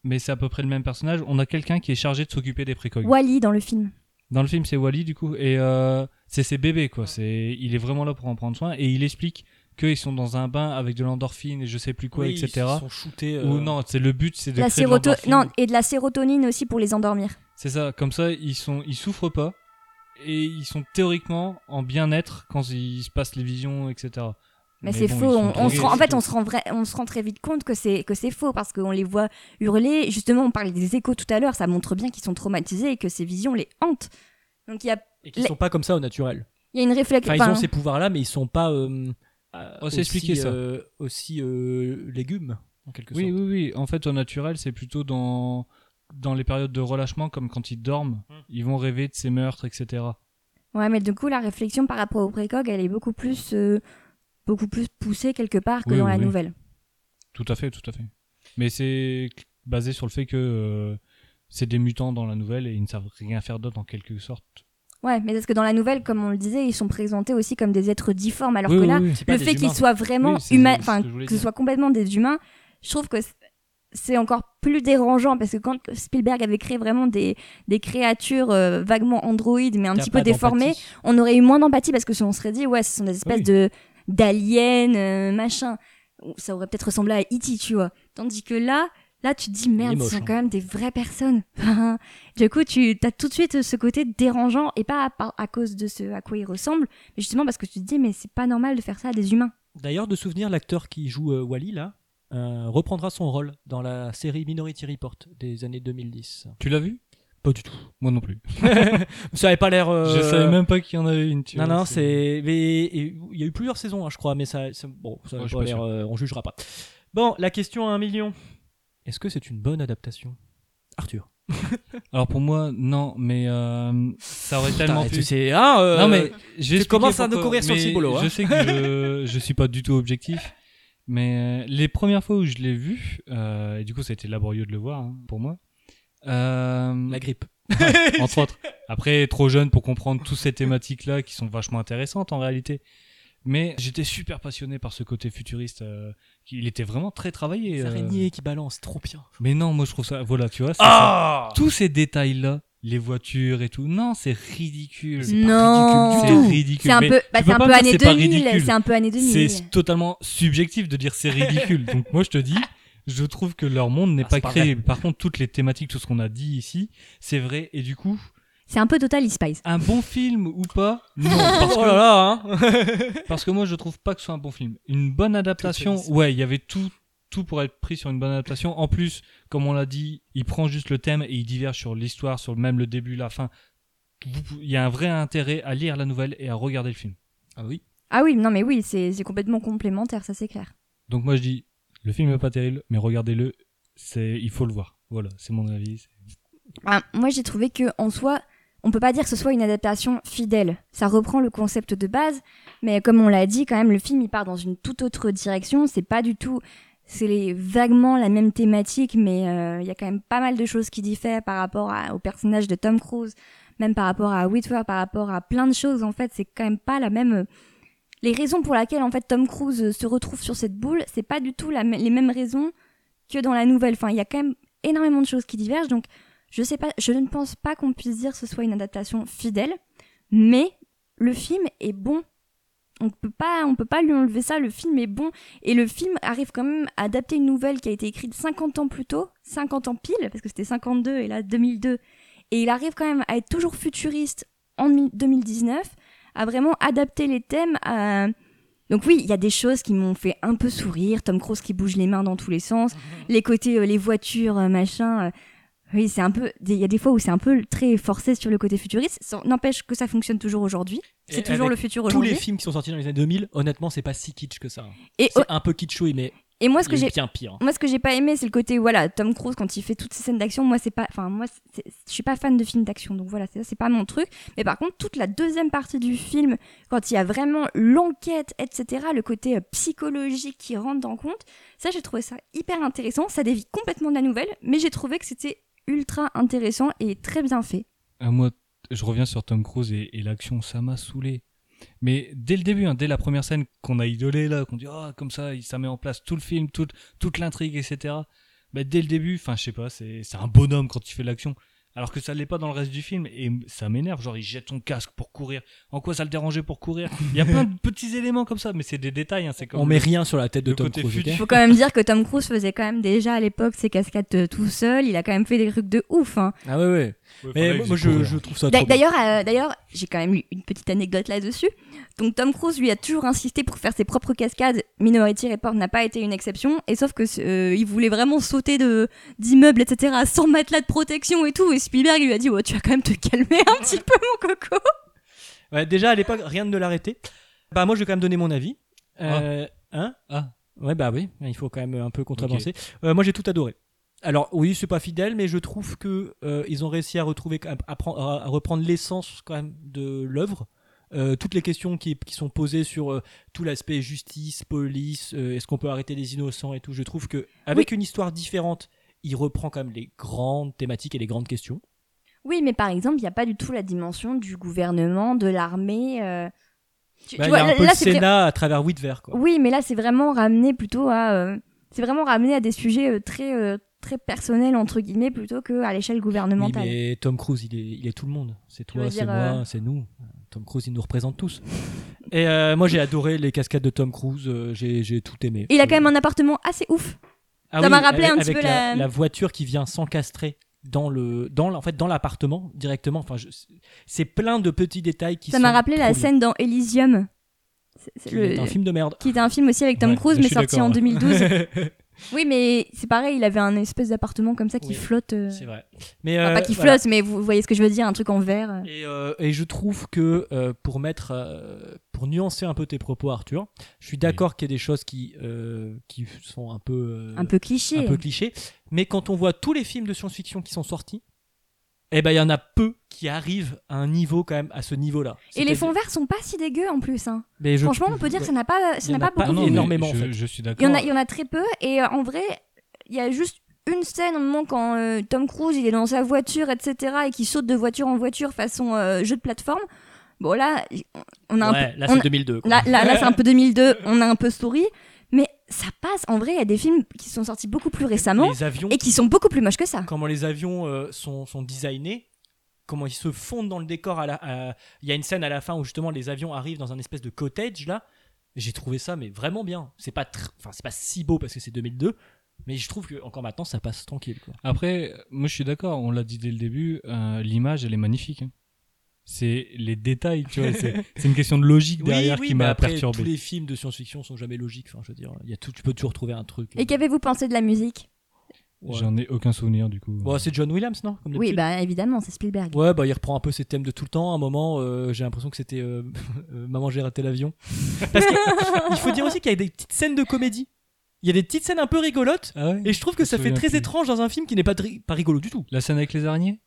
mais c'est à peu près le même personnage. On a quelqu'un qui est chargé de s'occuper des précogs. Wally dans le film. Dans le film, c'est Wally du coup, et euh, c'est ses bébés quoi. C'est, il est vraiment là pour en prendre soin, et il explique qu'ils sont dans un bain avec de l'endorphine et je sais plus quoi, Oui, etc. Ils sont shootés. euh, Ou non, c'est le but, c'est de La créer de séroto- l'endorphine. non, et de la sérotonine aussi pour les endormir. C'est ça, comme ça, ils sont, ils souffrent pas et ils sont théoriquement en bien-être quand il se passe les visions, etc. Mais, c'est bon, faux. On, se rend, en fait, on se rend vrai, on se rend très vite compte que c'est que c'est faux parce qu'on les voit hurler. Justement, on parlait des échos tout à l'heure. Ça montre bien qu'ils sont traumatisés et que ces visions les hantent. Donc il y a, Et qui les- sont pas comme ça au naturel. il y a une réflexion. Enfin, ils ont ces pouvoirs-là, mais ils sont pas. Euh, euh, c'est aussi, expliqué, ça. euh, aussi euh, légumes, en quelque Oui, sorte. oui, oui. En fait, au naturel, c'est plutôt dans, dans les périodes de relâchement, comme quand ils dorment, Hmm. ils vont rêver de ces meurtres, etc. Ouais, mais du coup, la réflexion par rapport au précog, elle est beaucoup plus, euh, beaucoup plus poussée quelque part que Oui, dans oui, la oui. nouvelle. Tout à fait, tout à fait. Mais c'est basé sur le fait que euh, c'est des mutants dans la nouvelle et ils ne savent rien faire d'autre en quelque sorte. Ouais, mais parce que dans la nouvelle, comme on le disait, ils sont présentés aussi comme des êtres difformes, alors Oui, que là, oui. Le fait qu'ils soient vraiment humains, enfin que ce soit complètement des humains, je trouve que c'est encore plus dérangeant parce que quand Spielberg avait créé vraiment des, des créatures euh, vaguement androïdes mais un petit peu déformées, on aurait eu moins d'empathie parce que si on serait dit ouais, ce sont des espèces de d'aliens euh, machin, ça aurait peut-être ressemblé à E.T., tu vois. Tandis que là, là tu te dis merde, moche, ce sont hein. quand même des vraies personnes. du coup, tu as tout de suite ce côté dérangeant et pas à, cause de ce à quoi ils ressemblent, mais justement parce que tu te dis mais c'est pas normal de faire ça à des humains. D'ailleurs, de souvenir, l'acteur qui joue euh, Wally, là, euh, reprendra son rôle dans la série Minority Report des années 2010. Tu l'as vu? Pas du tout. Moi non plus. Ça avait pas l'air. euh, Je savais même pas qu'il y en avait une. Tu Non, vois, non, c'est. Il y a eu plusieurs saisons, hein, je crois, mais ça. ça- Bon, ça Ouais, pas pas l'air, euh, on jugera pas. Bon, la question à un million. Est-ce que c'est une bonne adaptation? Arthur. Alors pour moi, non, mais euh, ça aurait tellement pu. tu sais, hein, euh, Non mais tu commences à nous courir sur le cibolo, hein. Je sais que je, je suis pas du tout objectif, mais euh, les premières fois où je l'ai vu, euh, et du coup ça a été laborieux de le voir hein, pour moi. La grippe. entre autres. Après, trop jeune pour comprendre toutes ces thématiques-là qui sont vachement intéressantes en réalité. Mais j'étais super passionné par ce côté futuriste. Il était vraiment très travaillé. Les euh. araignées qui balancent, trop bien. Mais non, moi je trouve ça. Voilà, tu vois. c'est Ah ça. Tous ces détails-là, les voitures et tout. Non, c'est ridicule. C'est pas Non. C'est ridicule. C'est un peu, bah, tu c'est peux un peu année c'est pas 2000. ridicule. C'est un peu année 2000. C'est totalement subjectif de dire c'est ridicule. Donc moi je te dis, je trouve que leur monde n'est Ah, pas créé. Par contre, toutes les thématiques, tout ce qu'on a dit ici, c'est vrai. Et du coup, C'est un peu Total Spice. un bon film ou pas? Non, parce oh que, là là, hein parce que moi je trouve pas que ce soit un bon film. Une bonne adaptation, ouais, il y avait tout tout pour être pris sur une bonne adaptation. En plus, comme on l'a dit, il prend juste le thème et il diverge sur l'histoire, sur même le début, la fin. Il y a un vrai intérêt à lire la nouvelle et à regarder le film. Ah oui? Ah oui, non mais oui, c'est c'est complètement complémentaire, ça c'est clair. Donc moi je dis, le film est pas terrible, mais regardez-le, c'est il faut le voir. Voilà, c'est mon avis. Ah, moi j'ai trouvé que en soi, on peut pas dire que ce soit une adaptation fidèle. Ça reprend le concept de base, mais comme on l'a dit, quand même, le film il part dans une toute autre direction. C'est pas du tout, c'est vaguement la même thématique, mais euh, il y a quand même pas mal de choses qui diffèrent par rapport au personnage de Tom Cruise, même par rapport à Whitworth, par rapport à plein de choses. En fait, c'est quand même pas la même. Les raisons pour lesquelles en fait Tom Cruise se retrouve sur cette boule, c'est pas du tout les mêmes raisons que dans la nouvelle. Enfin, il y a quand même énormément de choses qui divergent, donc je sais pas, je ne pense pas qu'on puisse dire que ce soit une adaptation fidèle, mais le film est bon. On peut pas, on peut pas lui enlever ça. Le film est bon et le film arrive quand même à adapter une nouvelle qui a été écrite 50 ans plus tôt, 50 ans pile, parce que c'était 52 et là 2002. Et il arrive quand même à être toujours futuriste en mi- 2019, à vraiment adapter les thèmes à. Donc oui, il y a des choses qui m'ont fait un peu sourire. Tom Cruise qui bouge les mains dans tous les sens, les côtés, euh, les voitures, euh, machin. euh, oui, c'est un peu. Il y a des fois où c'est un peu très forcé sur le côté futuriste. N'empêche que ça fonctionne toujours aujourd'hui. C'est toujours le futur Tous aujourd'hui. les films qui sont sortis dans les années 2000, honnêtement, c'est pas si kitsch que ça. Et, C'est un peu kitschouille, mais et moi, ce que j'ai. Moi, ce que j'ai pas aimé, c'est le côté, voilà, Tom Cruise, quand il fait toutes ces scènes d'action, moi, c'est pas. Enfin, moi, je suis pas fan de films d'action, donc voilà, c'est c'est pas mon truc. Mais par contre, toute la deuxième partie du film, quand il y a vraiment l'enquête, etc., le côté euh, psychologique qui rentre en compte, ça, j'ai trouvé ça hyper intéressant. Ça dévie complètement de la nouvelle, mais j'ai trouvé que c'était ultra intéressant et très bien fait. Ah, moi, je reviens sur Tom Cruise et, l'action, ça m'a saoulé. Mais dès le début, hein, dès la première scène qu'on a idolé là, qu'on dit ah comme ça, ça met en place tout le film, toute toute l'intrigue, etc. Bah, dès le début, enfin je sais pas, c'est un bonhomme quand il fait l'action. Alors que ça l'est pas dans le reste du film et ça m'énerve. Genre il jette son casque pour courir. En quoi ça le dérangeait pour courir? Il y a plein de petits éléments comme ça, mais c'est des détails. Hein, c'est comme On le- met rien sur la tête de le Tom Cruise. futur. Faut quand même dire que Tom Cruise faisait quand même déjà à l'époque ses cascades euh, tout seul. Il a quand même fait des trucs de ouf. Hein. Ah ouais, ouais. Ouais, Mais moi, je, trouve ça. D'ailleurs, euh, d'ailleurs, j'ai quand même lu une petite anecdote là-dessus. Donc Tom Cruise lui a toujours insisté pour faire ses propres cascades. Minority Report n'a pas été une exception. Et sauf que euh, il voulait vraiment sauter de d'immeubles, etc. sans matelas de protection et tout. Et Spielberg lui a dit, ouais, tu vas quand même te calmer un petit peu, mon coco. Ouais, déjà à l'époque, rien ne l'arrêtait. Bah moi, je vais quand même donner mon avis. Euh, Hein? Ah. Ouais, bah oui, il faut quand même un peu contrebalancer. Euh, moi, j'ai tout adoré. Alors oui, c'est pas fidèle, mais je trouve que euh, ils ont réussi à retrouver, à, à prendre- à reprendre l'essence quand même de l'œuvre. Euh, toutes les questions qui, qui sont posées sur euh, tout l'aspect justice, police, euh, est-ce qu'on peut arrêter les innocents et tout. Je trouve que avec une histoire différente, il reprend quand même les grandes thématiques et les grandes questions. Oui, mais par exemple, il n'y a pas du tout la dimension du gouvernement, de l'armée. euh. Tu- Bah, tu il y a vois, un peu là, le Sénat à travers Whitver, quoi. Oui, mais là, c'est vraiment ramené plutôt à. euh, c'est vraiment ramené à des sujets euh, très, euh, très personnels, entre guillemets, plutôt qu'à l'échelle Oui, gouvernementale. mais Tom Cruise, il est, il est tout le monde. C'est toi, c'est moi, euh, c'est nous. Tom Cruise, il nous représente tous. Et euh, moi, j'ai adoré les cascades de Tom Cruise. euh, j'ai, tout aimé. Il a quand même un appartement assez ouf. Ah ça oui, m'a rappelé avec- un petit peu la, la- la voiture qui vient s'encastrer dans le, dans, en fait, dans l'appartement directement. Enfin, c'est plein de petits détails qui Ça m'a rappelé la scène dans Elysium. C'est- c'est Qui le- est un film de merde. qui était un film aussi avec Tom Ouais, Cruise, mais sorti en ouais. 2012. oui, mais c'est pareil, il avait un espèce d'appartement comme ça qui Oui, flotte. euh, c'est vrai. Mais enfin, euh, pas qui voilà. flotte, mais vous voyez ce que je veux dire, un truc en verre. Et, euh, et je trouve que euh, pour mettre, euh, pour nuancer un peu tes propos, Arthur, je suis d'accord qu'il y a des choses qui, euh, qui sont un peu, euh, Un peu cliché. un peu clichés. Mais quand on voit tous les films de science-fiction qui sont sortis, eh ben il y en a peu qui arrivent à un niveau quand même à ce niveau-là. Et les fonds verts sont pas si dégueux en plus. hein. Mais je- Franchement, on peut dire que ça n'a pas, Il ça y en n'a a pas pas beaucoup non, énormément, en je, fait. je suis Il y, en d'accord. a, il y en a très peu. Et euh, en vrai, il y a juste une scène, un moment, quand euh, Tom Cruise il est dans sa voiture, etc., et qu'il saute de voiture en voiture façon euh, jeu de plateforme. Bon, là, on a un Ouais, peu. là c'est a- 2002. quoi. Là, là, là, c'est un peu 2002, on a un peu story, mais ça passe. En vrai, il y a des films qui sont sortis beaucoup plus récemment les avions, et qui sont beaucoup plus moches que ça. comment les avions euh, sont, sont designés, comment ils se fondent dans le décor. à la- à- Il y a une scène à la fin où justement les avions arrivent dans un espèce de cottage là. J'ai trouvé ça mais vraiment bien. C'est pas, tr- enfin c'est pas si beau parce que c'est 2002, mais je trouve que encore maintenant ça passe tranquille. Quoi. Après, moi je suis d'accord, on l'a dit dès le début, euh, l'image elle est magnifique. hein. C'est les détails, tu vois, c'est une question de logique derrière qui m'a après, perturbé. Tous les films de science-fiction sont jamais logiques. Enfin, je veux dire, il y a tout, tu peux toujours trouver un truc. Et qu'avez-vous pensé de la musique? Ouais. J'en ai aucun souvenir du coup. Bon, c'est John Williams, non Comme Oui, bah évidemment, c'est Spielberg. Ouais, bah il reprend un peu ses thèmes de tout le temps. À un moment, euh, j'ai l'impression que c'était euh, euh, Maman, j'ai raté l'avion. Parce qu'il faut dire aussi qu'il y a des petites scènes de comédie. Il y a des petites scènes un peu rigolotes. Ah ouais? Et je trouve que ça fait très plus. étrange dans un film qui n'est pas, pas rigolo du tout. La scène avec les araignées?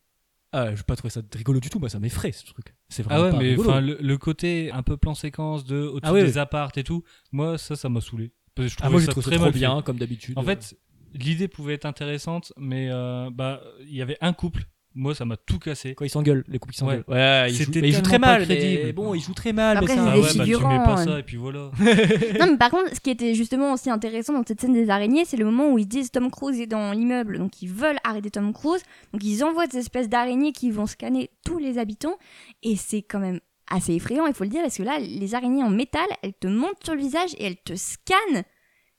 Ah, je pas trouver ça rigolo du tout. Moi, ça m'effraie ce truc. C'est vraiment Ah ouais, pas mais enfin le, le côté un peu plan séquence de au-dessus Ah ouais, des ouais. apparts et tout, moi ça ça m'a saoulé. Parce que je Ah, trouvais moi, j'ai ça trouvé très ça trop fait. bien, comme d'habitude. En fait, l'idée pouvait être intéressante, mais euh, bah il y avait un couple moi, ça m'a tout cassé. Quand ils s'engueulent, les couples qui s'engueulent. Ouais. Ouais, ils jouent, mais ils jouent très mal. mais bon, ils jouent très mal. Après, mais ça- Ah ouais, bah tu mets pas ouais. ça et puis voilà. Non, mais par contre, ce qui était justement aussi intéressant dans cette scène des araignées, c'est le moment où ils disent Tom Cruise est dans l'immeuble, donc ils veulent arrêter Tom Cruise, donc ils envoient des espèces d'araignées qui vont scanner tous les habitants, et c'est quand même assez effrayant, il faut le dire, parce que là, les araignées en métal, elles te montent sur le visage et elles te scannent,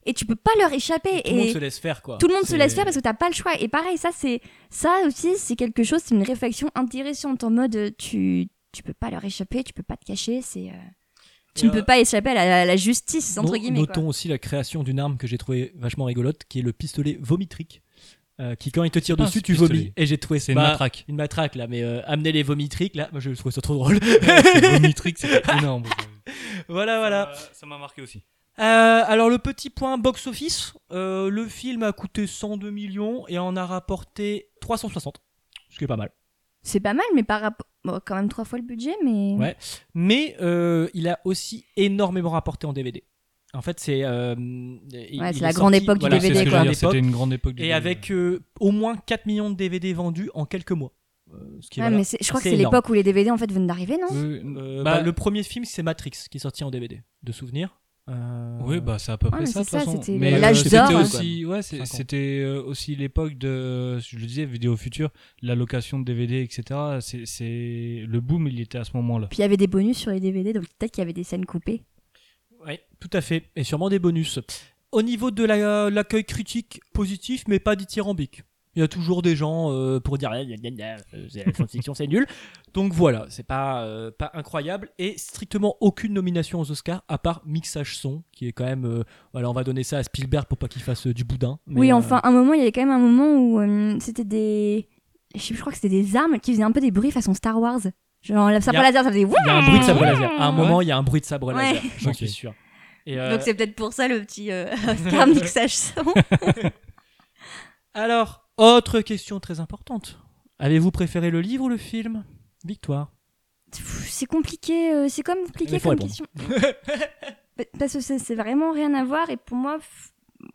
et tu peux pas leur échapper. Tout le monde et se laisse faire, quoi. tout le monde se C'est- laisse faire parce que t'as pas le choix. Et pareil, ça c'est ça aussi, c'est quelque chose, c'est une réflexion intéressante en mode euh, tu tu peux pas leur échapper, tu peux pas te cacher, c'est euh, tu Et, ne peux euh, pas échapper à la, à la justice entre No- guillemets. quoi. Notons aussi la création d'une arme que j'ai trouvé vachement rigolote, qui est le pistolet vomitrique. euh, qui quand il te tire C'est un dessus, tu pistolet. vomis. Et j'ai trouvé C'est une matraque. Une matraque là, mais euh, amener les vomitriques là, moi je trouve ça trop drôle. C'est vomitrique, c'était énorme. voilà, voilà. Ça m'a marqué aussi. Euh, alors le petit point box-office, euh, le film a coûté 102 millions et en a rapporté 360, ce qui est pas mal. C'est pas mal, mais par rapport. Bon, quand même trois fois le budget, mais. Ouais. Mais euh, il a aussi énormément rapporté en DVD. En fait, c'est. euh, Ouais, c'est la grande sorti- époque du DVD, C'était une grande époque. du Et DVD. avec euh, au moins 4 millions de DVD vendus en quelques mois. Euh, ce qui est Ouais, voilà, mais c'est- je crois que c'est l'époque où les DVD en fait viennent d'arriver, non? Euh, bah, bah, le premier film, c'est Matrix, qui est sorti en DVD, de souvenir. Euh, Oui, bah c'est à peu Ouais, près ça de ça, façon. Mais l'âge euh, d'or, c'était aussi, ouais, c'était euh, aussi l'époque de, je le disais, vidéo future, la location de DVD, etc. C'est, c'est le boom, il était à ce moment-là. Puis il y avait des bonus sur les DVD, donc peut-être qu'il y avait des scènes coupées. Oui, tout à fait. Et sûrement des bonus. Au niveau de la- l'accueil critique, positif, mais pas dithyrambique. Il y a toujours des gens euh, pour dire euh, c'est la science-fiction, c'est nul. Donc voilà, c'est pas, euh, pas incroyable. Et strictement aucune nomination aux Oscars, à part mixage son, qui est quand même. euh, voilà, on va donner ça à Spielberg pour pas qu'il fasse euh, du boudin. Mais, oui, euh, enfin, un moment, il y avait quand même un moment où euh, c'était des. Je, sais- je crois que c'était des armes qui faisaient un peu des bruits façon Star Wars. Genre, la sabre a- laser, ça faisait. Il y a un bruit de sabre laser. À un Ouais. moment, il y a un bruit de sabre Ouais. laser, j'en suis sûr. Et, euh, Donc c'est peut-être pour ça le petit euh, Oscar mixage son. Alors, autre question très importante. Avez-vous préféré le livre ou le film? Victoire. C'est compliqué, euh, c'est comme compliqué comme répondre. question. Pa- Parce que c'est vraiment rien à voir et pour moi,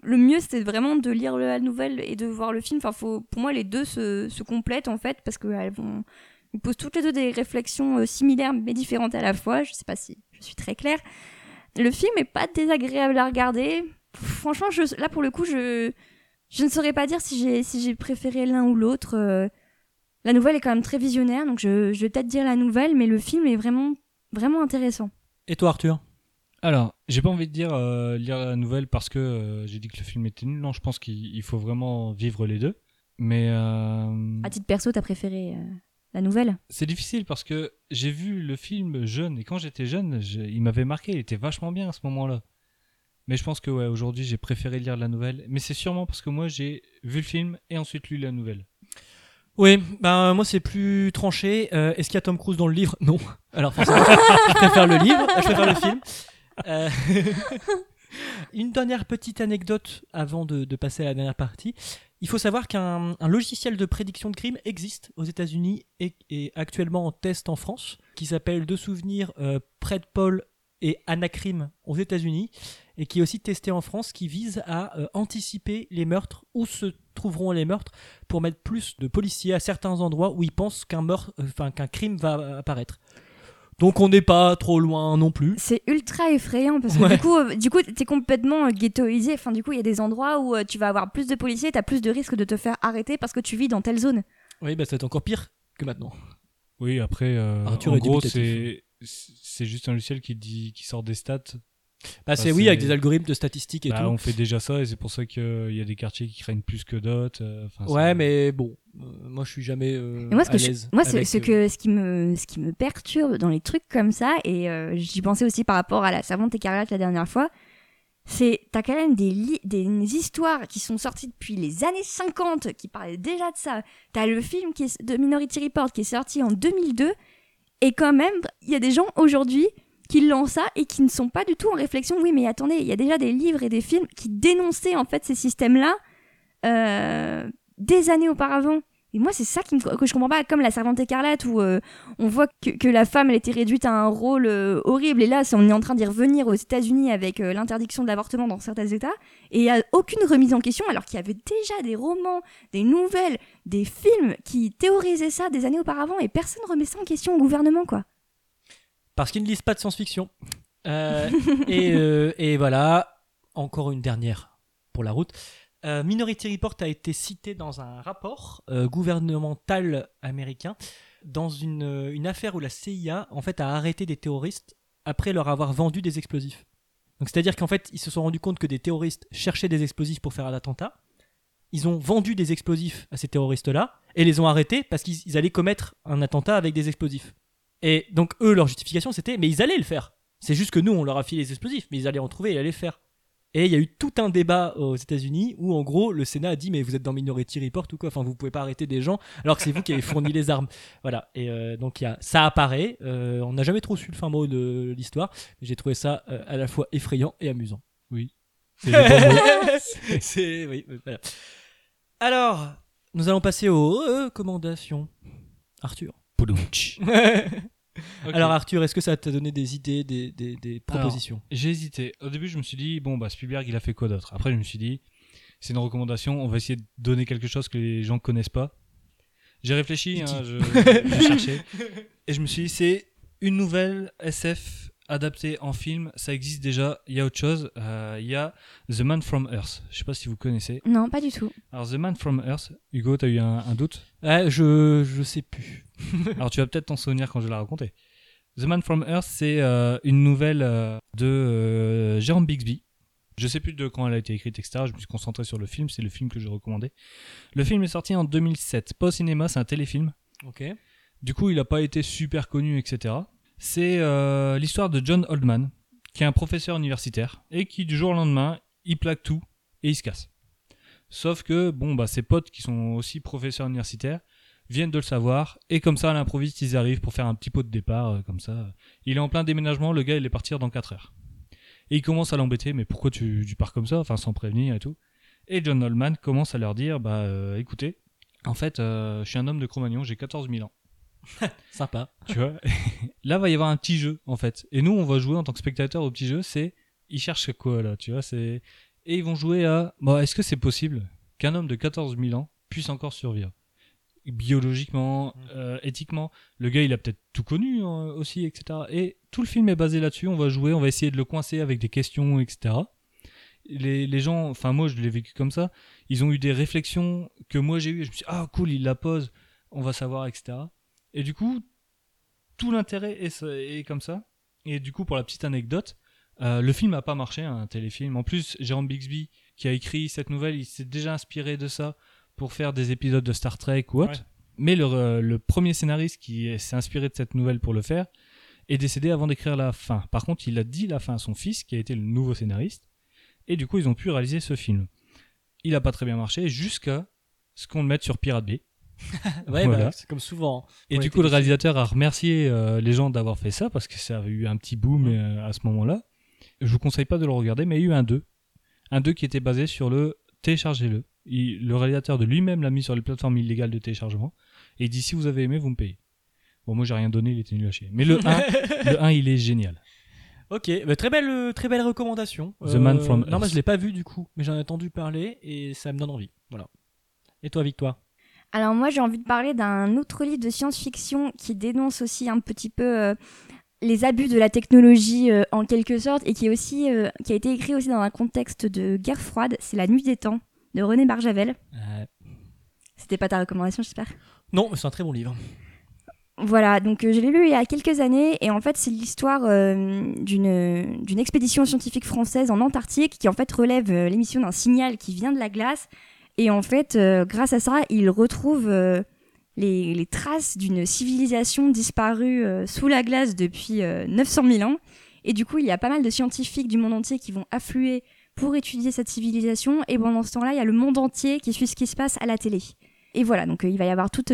le mieux c'était vraiment de lire la nouvelle et de voir le film. Enfin, faut, pour moi, les deux se, se complètent en fait parce qu'elles vont. Ils posent toutes les deux des réflexions euh, similaires mais différentes à la fois. Je sais pas si je suis très claire. Le film est pas désagréable à regarder. Franchement, je, là pour le coup, je, je ne saurais pas dire si j'ai si j'ai préféré l'un ou l'autre. euh. La nouvelle est quand même très visionnaire, donc je, je vais peut-être dire la nouvelle, mais le film est vraiment, vraiment intéressant. Et toi, Arthur? Alors, j'ai pas envie de dire euh, lire la nouvelle parce que euh, j'ai dit que le film était nul. Non, je pense qu'il il faut vraiment vivre les deux. Mais euh, À titre perso, t'as préféré euh, la nouvelle? C'est difficile parce que j'ai vu le film jeune et quand j'étais jeune, je- il m'avait marqué. Il était vachement bien à ce moment-là. Mais je pense que ouais, aujourd'hui, j'ai préféré lire la nouvelle. Mais c'est sûrement parce que moi, j'ai vu le film et ensuite lu la nouvelle. Oui, ben moi c'est plus tranché. Euh, Est-ce qu'il y a Tom Cruise dans le livre? Non. Alors forcément, je préfère le livre, je préfère le film. Euh, Une dernière petite anecdote avant de, passer à la dernière partie. Il faut savoir qu'un un logiciel de prédiction de crime existe aux États-Unis et est actuellement en test en France, qui s'appelle de souvenir euh, Predpol et Anacrim aux États-Unis, et qui est aussi testé en France, qui vise à euh, anticiper les meurtres, où se trouveront les meurtres, pour mettre plus de policiers à certains endroits où ils pensent qu'un meurtre, euh, enfin qu'un crime va apparaître. Donc on n'est pas trop loin non plus. C'est ultra effrayant parce que Ouais. du coup, euh, du coup, t'es complètement euh, ghettoisé. Enfin, du coup, il y a des endroits où euh, tu vas avoir plus de policiers, t'as plus de risques de te faire arrêter parce que tu vis dans telle zone. Oui, bah c'est encore pire que maintenant. Oui, après, euh, Arthur en gros, c'est c'est juste un logiciel qui dit qui sort des stats. Bah c'est Bah, oui, avec des algorithmes de statistiques et Bah, tout. on fait déjà ça et c'est pour ça qu'il y a des quartiers qui craignent plus que d'autres. euh, enfin, Ouais, mais bon, euh, moi je suis jamais euh, Et moi, ce, à que je- moi, ce, avec, ce euh, que, ce, qui me, ce qui me perturbe dans les trucs comme ça, et euh, j'y pensais aussi par rapport à la savante écarlate la dernière fois, c'est t'as quand même des, li- des histoires qui sont sorties depuis les années 50 qui parlaient déjà de ça. T'as le film qui est, de Minority Report qui est sorti en 2002, et quand même, il y a des gens aujourd'hui qui lancent ça et qui ne sont pas du tout en réflexion. Oui, mais attendez, il y a déjà des livres et des films qui dénonçaient en fait ces systèmes-là euh, des années auparavant. Et moi, c'est ça qui que je comprends pas, comme la servante écarlate où euh, on voit que, la femme elle était réduite à un rôle euh, horrible. Et là, on est en train d'y revenir aux États-Unis avec euh, l'interdiction de l'avortement dans certains États. Et il n'y a aucune remise en question, alors qu'il y avait déjà des romans, des nouvelles, des films qui théorisaient ça des années auparavant et personne remet ça en question au gouvernement, quoi. Parce qu'ils ne lisent pas de science-fiction. Euh, et, euh, et voilà, encore une dernière pour la route. Euh, Minority Report a été cité dans un rapport gouvernemental américain dans une, une affaire où la CIA en fait a arrêté des terroristes après leur avoir vendu des explosifs. Donc c'est-à-dire qu'en fait ils se sont rendus compte que des terroristes cherchaient des explosifs pour faire un attentat. Ils ont vendu des explosifs à ces terroristes-là et les ont arrêtés parce qu'ils ils allaient commettre un attentat avec des explosifs. Et donc eux leur justification c'était mais ils allaient le faire. C'est juste que nous on leur a filé les explosifs mais ils allaient en trouver et ils allaient le faire. Et il y a eu tout un débat aux États-Unis où, en gros, le Sénat a dit Mais vous êtes dans Minority Report ou quoi? Enfin, vous pouvez pas arrêter des gens alors que c'est vous qui avez fourni les armes. Voilà. Et euh, donc, y a, ça apparaît. Euh, on n'a jamais trop su le fin mot de l'histoire. Mais j'ai trouvé ça euh, à la fois effrayant et amusant. Oui. C'est oui, voilà. Alors, nous allons passer aux recommandations. Arthur. Alors, Arthur, est-ce que ça t'a donné des idées, des, des, des propositions? J'ai hésité. Au début, je me suis dit, bon, bah, Spielberg, il a fait quoi d'autre? Après, je me suis dit, c'est une recommandation, on va essayer de donner quelque chose que les gens connaissent pas. J'ai réfléchi, hein, je, je cherchais. Et je me suis dit, c'est une nouvelle SF adaptée en film. Ça existe déjà. Il y a autre chose. Euh, Il y a The Man from Earth. Je sais pas si vous connaissez. Non, pas du tout. Alors, The Man from Earth, Hugo, t'as eu un, un doute? Ouais, je, je sais plus. Alors tu vas peut-être t'en souvenir quand je vais la raconter. The Man from Earth, c'est euh, une nouvelle euh, de euh, Jérôme Bixby. Je sais plus de quand elle a été écrite, etc. Je me suis concentré sur le film, c'est le film que je recommandais. Le film est sorti en 2007. Pas au cinéma, c'est un téléfilm. Ok. Du coup, il n'a pas été super connu, etc. C'est euh, l'histoire de John Oldman, qui est un professeur universitaire, et qui du jour au lendemain, il plaque tout et il se casse. Sauf que, bon, bah, ses potes qui sont aussi professeurs universitaires viennent de le savoir, et comme ça, à l'improviste, ils arrivent pour faire un petit pot de départ, euh, comme ça. Il est en plein déménagement, le gars, il est partir dans 4 heures. Et il commence à l'embêter, mais pourquoi tu, tu pars comme ça, enfin, sans prévenir et tout. Et John Oldman commence à leur dire, bah, euh, écoutez, en fait, euh, je suis un homme de Cro-Magnon, j'ai 14 000 ans. Sympa. Tu vois Là, va y avoir un petit jeu, en fait. Et nous, on va jouer en tant que spectateur au petit jeu, c'est. Ils cherchent quoi, là Tu vois c'est Et ils vont jouer à. Bon, est-ce que c'est possible qu'un homme de 14 000 ans puisse encore survivre? Biologiquement, euh, éthiquement. Le gars, il a peut-être tout connu hein, aussi, etc. Et tout le film est basé là-dessus. On va jouer, on va essayer de le coincer avec des questions, etc. Les, les gens, enfin, moi, je l'ai vécu comme ça. Ils ont eu des réflexions que moi j'ai eues. Je me suis dit, ah, cool, il la pose, on va savoir, etc. Et du coup, tout l'intérêt est, est comme ça. Et du coup, pour la petite anecdote, euh, le film n'a pas marché, un téléfilm. En plus, Jérôme Bixby, qui a écrit cette nouvelle, il s'est déjà inspiré de ça pour faire des épisodes de Star Trek ou autre. Ouais. Mais le, euh, le premier scénariste qui s'est inspiré de cette nouvelle pour le faire est décédé avant d'écrire la fin. Par contre, il a dit la fin à son fils, qui a été le nouveau scénariste. Et du coup, ils ont pu réaliser ce film. Il n'a pas très bien marché jusqu'à ce qu'on le mette sur Pirate Bay. Ouais, Voilà. bah, c'est comme souvent. Et Pour du coup, le réalisateur a remercié euh, les gens d'avoir fait ça parce que ça a eu un petit boom euh, à ce moment-là. Je vous conseille pas de le regarder, mais il y a eu un 2. Un 2 qui était basé sur le téléchargez-le. Le réalisateur de lui-même l'a mis sur les plateformes illégales de téléchargement. Et il dit si vous avez aimé, vous me payez. Bon, moi j'ai rien donné, il était nul à chier. Mais le 1, le 1 il est génial. Ok, bah, très belle, euh, très belle recommandation. The Man from Non, moi Earth. je l'ai pas vu du coup, mais j'en ai entendu parler et ça me donne envie. Voilà. Et toi, Victoire? Alors moi j'ai envie de parler d'un autre livre de science-fiction qui dénonce aussi un petit peu euh, les abus de la technologie euh, en quelque sorte et qui est aussi euh, qui a été écrit aussi dans un contexte de guerre froide. C'est La Nuit des Temps de René Barjavel. C'était pas ta recommandation j'espère? Non, mais c'est un très bon livre. Voilà, donc je l'ai lu il y a quelques années et en fait c'est l'histoire d'une d'une expédition scientifique française en Antarctique qui en fait relève l'émission d'un signal qui vient de la glace et en fait euh, grâce à ça ils retrouvent euh, les, traces d'une civilisation disparue euh, sous la glace depuis euh, 900 000 ans et du coup il y a pas mal de scientifiques du monde entier qui vont affluer pour étudier cette civilisation et pendant ce temps-là il y a le monde entier qui suit ce qui se passe à la télé. Et voilà, donc il va y avoir toute,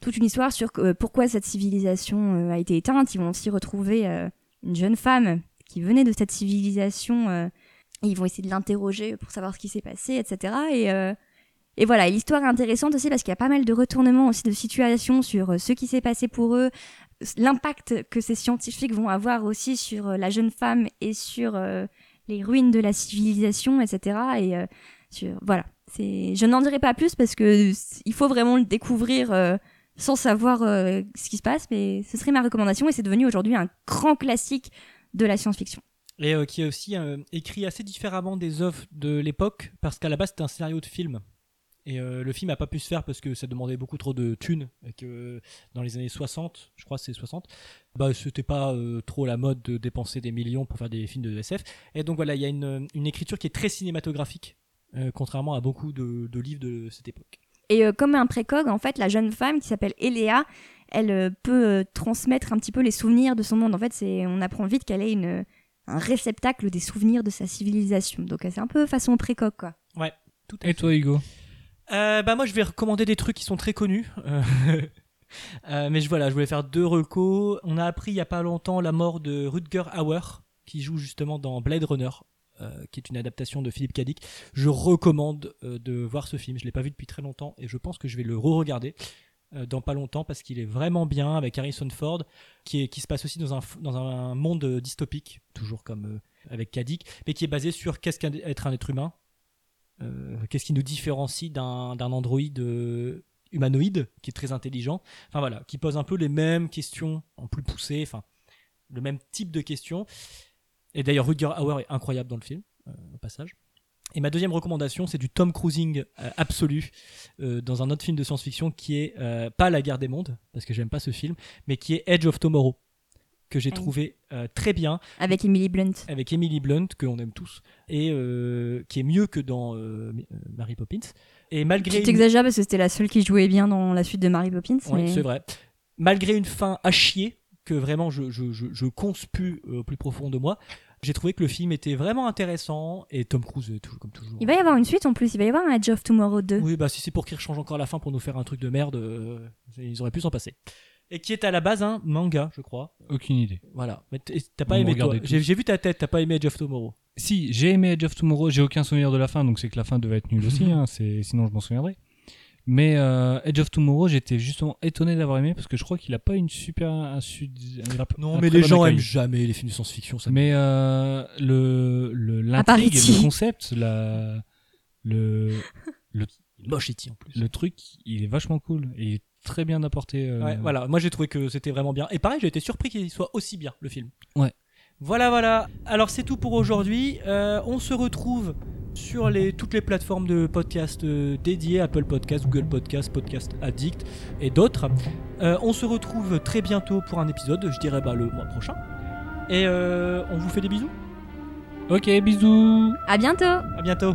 toute une histoire sur pourquoi cette civilisation a été éteinte. Ils vont aussi retrouver une jeune femme qui venait de cette civilisation. ils vont essayer de l'interroger pour savoir ce qui s'est passé, etc. Et, Et voilà, l'histoire est intéressante aussi parce qu'il y a pas mal de retournements aussi de situations sur euh, ce qui s'est passé pour eux, l'impact que ces scientifiques vont avoir aussi sur euh, la jeune femme et sur euh, les ruines de la civilisation, etc. Et voilà, je n'en dirai pas plus parce que il faut vraiment le découvrir sans savoir ce qui se passe, mais ce serait ma recommandation et c'est devenu aujourd'hui un grand classique de la science-fiction. Et qui est aussi écrit assez différemment des œuvres de l'époque, parce qu'à la base c'était un scénario de film. Et euh, le film n'a pas pu se faire parce que ça demandait beaucoup trop de thunes, et que dans les années 60, je crois que c'est 60, bah c'était pas euh, trop la mode de dépenser des millions pour faire des films de SF. Et donc voilà, il y a une, une écriture qui est très cinématographique, euh, contrairement à beaucoup de, de livres de cette époque. Et euh, comme un précog, en fait, la jeune femme qui s'appelle Eléa, elle euh, peut euh, transmettre un petit peu les souvenirs de son monde. En fait, c'est, on apprend vite qu'elle est une, un réceptacle des souvenirs de sa civilisation. Donc, c'est un peu façon précoque, quoi. Ouais, tout à Et toi, Hugo? Euh, bah moi je vais recommander des trucs qui sont très connus. Euh, euh, mais je, voilà, je voulais faire deux recos. On a appris il y a pas longtemps la mort de Rutger Hauer, qui joue justement dans Blade Runner, euh, qui est une adaptation de Philippe Dick. Je recommande euh, de voir ce film. Je l'ai pas vu depuis très longtemps et je pense que je vais le re-regarder dans pas longtemps parce qu'il est vraiment bien avec Harrison Ford, qui, est, qui se passe aussi dans un, dans un monde dystopique, toujours comme avec Kadik, mais qui est basé sur qu'est-ce qu'être un être humain. Euh, qu'est-ce qui nous différencie d'un androïde euh, humanoïde qui est très intelligent? Enfin voilà qui pose un peu les mêmes questions en plus poussées enfin le même type de questions. Et d'ailleurs Rutger Hauer est incroyable dans le film euh, au passage. Et ma deuxième recommandation c'est du Tom Cruising absolu dans un autre film de science-fiction qui est pas La guerre des mondes parce que j'aime pas ce film mais qui est Edge of Tomorrow que j'ai trouvé euh, très bien Avec Emily Blunt. avec Emily Blunt que l'on aime tous et euh, qui est mieux que dans euh, Mary Poppins et malgré Tu une- t'exagères parce que c'était la seule qui jouait bien dans la suite de Mary Poppins. Mais... c'est vrai malgré une fin à chier que vraiment je, je, je, je conspue au plus profond de moi j'ai trouvé que le film était vraiment intéressant et Tom Cruise est toujours comme toujours Il va y avoir une suite en plus, il va y avoir un Edge of Tomorrow 2. oui bah si c'est pour qu'ils rechangent encore la fin pour nous faire un truc de merde euh, ils auraient pu s'en passer et qui est à la base un manga je crois Aucune idée. voilà mais t- t'as pas Vous aimé toi j'ai j'ai vu ta tête t'as pas aimé Edge of Tomorrow Si, j'ai aimé Edge of Tomorrow, j'ai aucun souvenir de la fin, donc c'est que la fin devait être nulle aussi, hein, c'est... sinon je m'en souviendrai. Mais euh, Edge of Tomorrow, j'étais justement étonné d'avoir aimé parce que je crois qu'il a pas une super. Un sud... un- non un mais très les bon gens accueil. aiment jamais les films de science-fiction ça Mais euh, le le l'intrigue, Apparition. le concept, la le le moche E.T. en plus le truc, il est vachement cool et il est très bien apporté. euh, Ouais, voilà, moi j'ai trouvé que c'était vraiment bien. Et pareil, j'ai été surpris qu'il soit aussi bien, le film. Ouais. Voilà, voilà. Alors c'est tout pour aujourd'hui. Euh, on se retrouve sur les, toutes les plateformes de podcast euh, dédiées, Apple Podcast, Google Podcast, Podcast Addict et d'autres. Euh, on se retrouve très bientôt pour un épisode, je dirais bah, le mois prochain. Et euh, on vous fait des bisous. Ok, bisous. À bientôt À bientôt.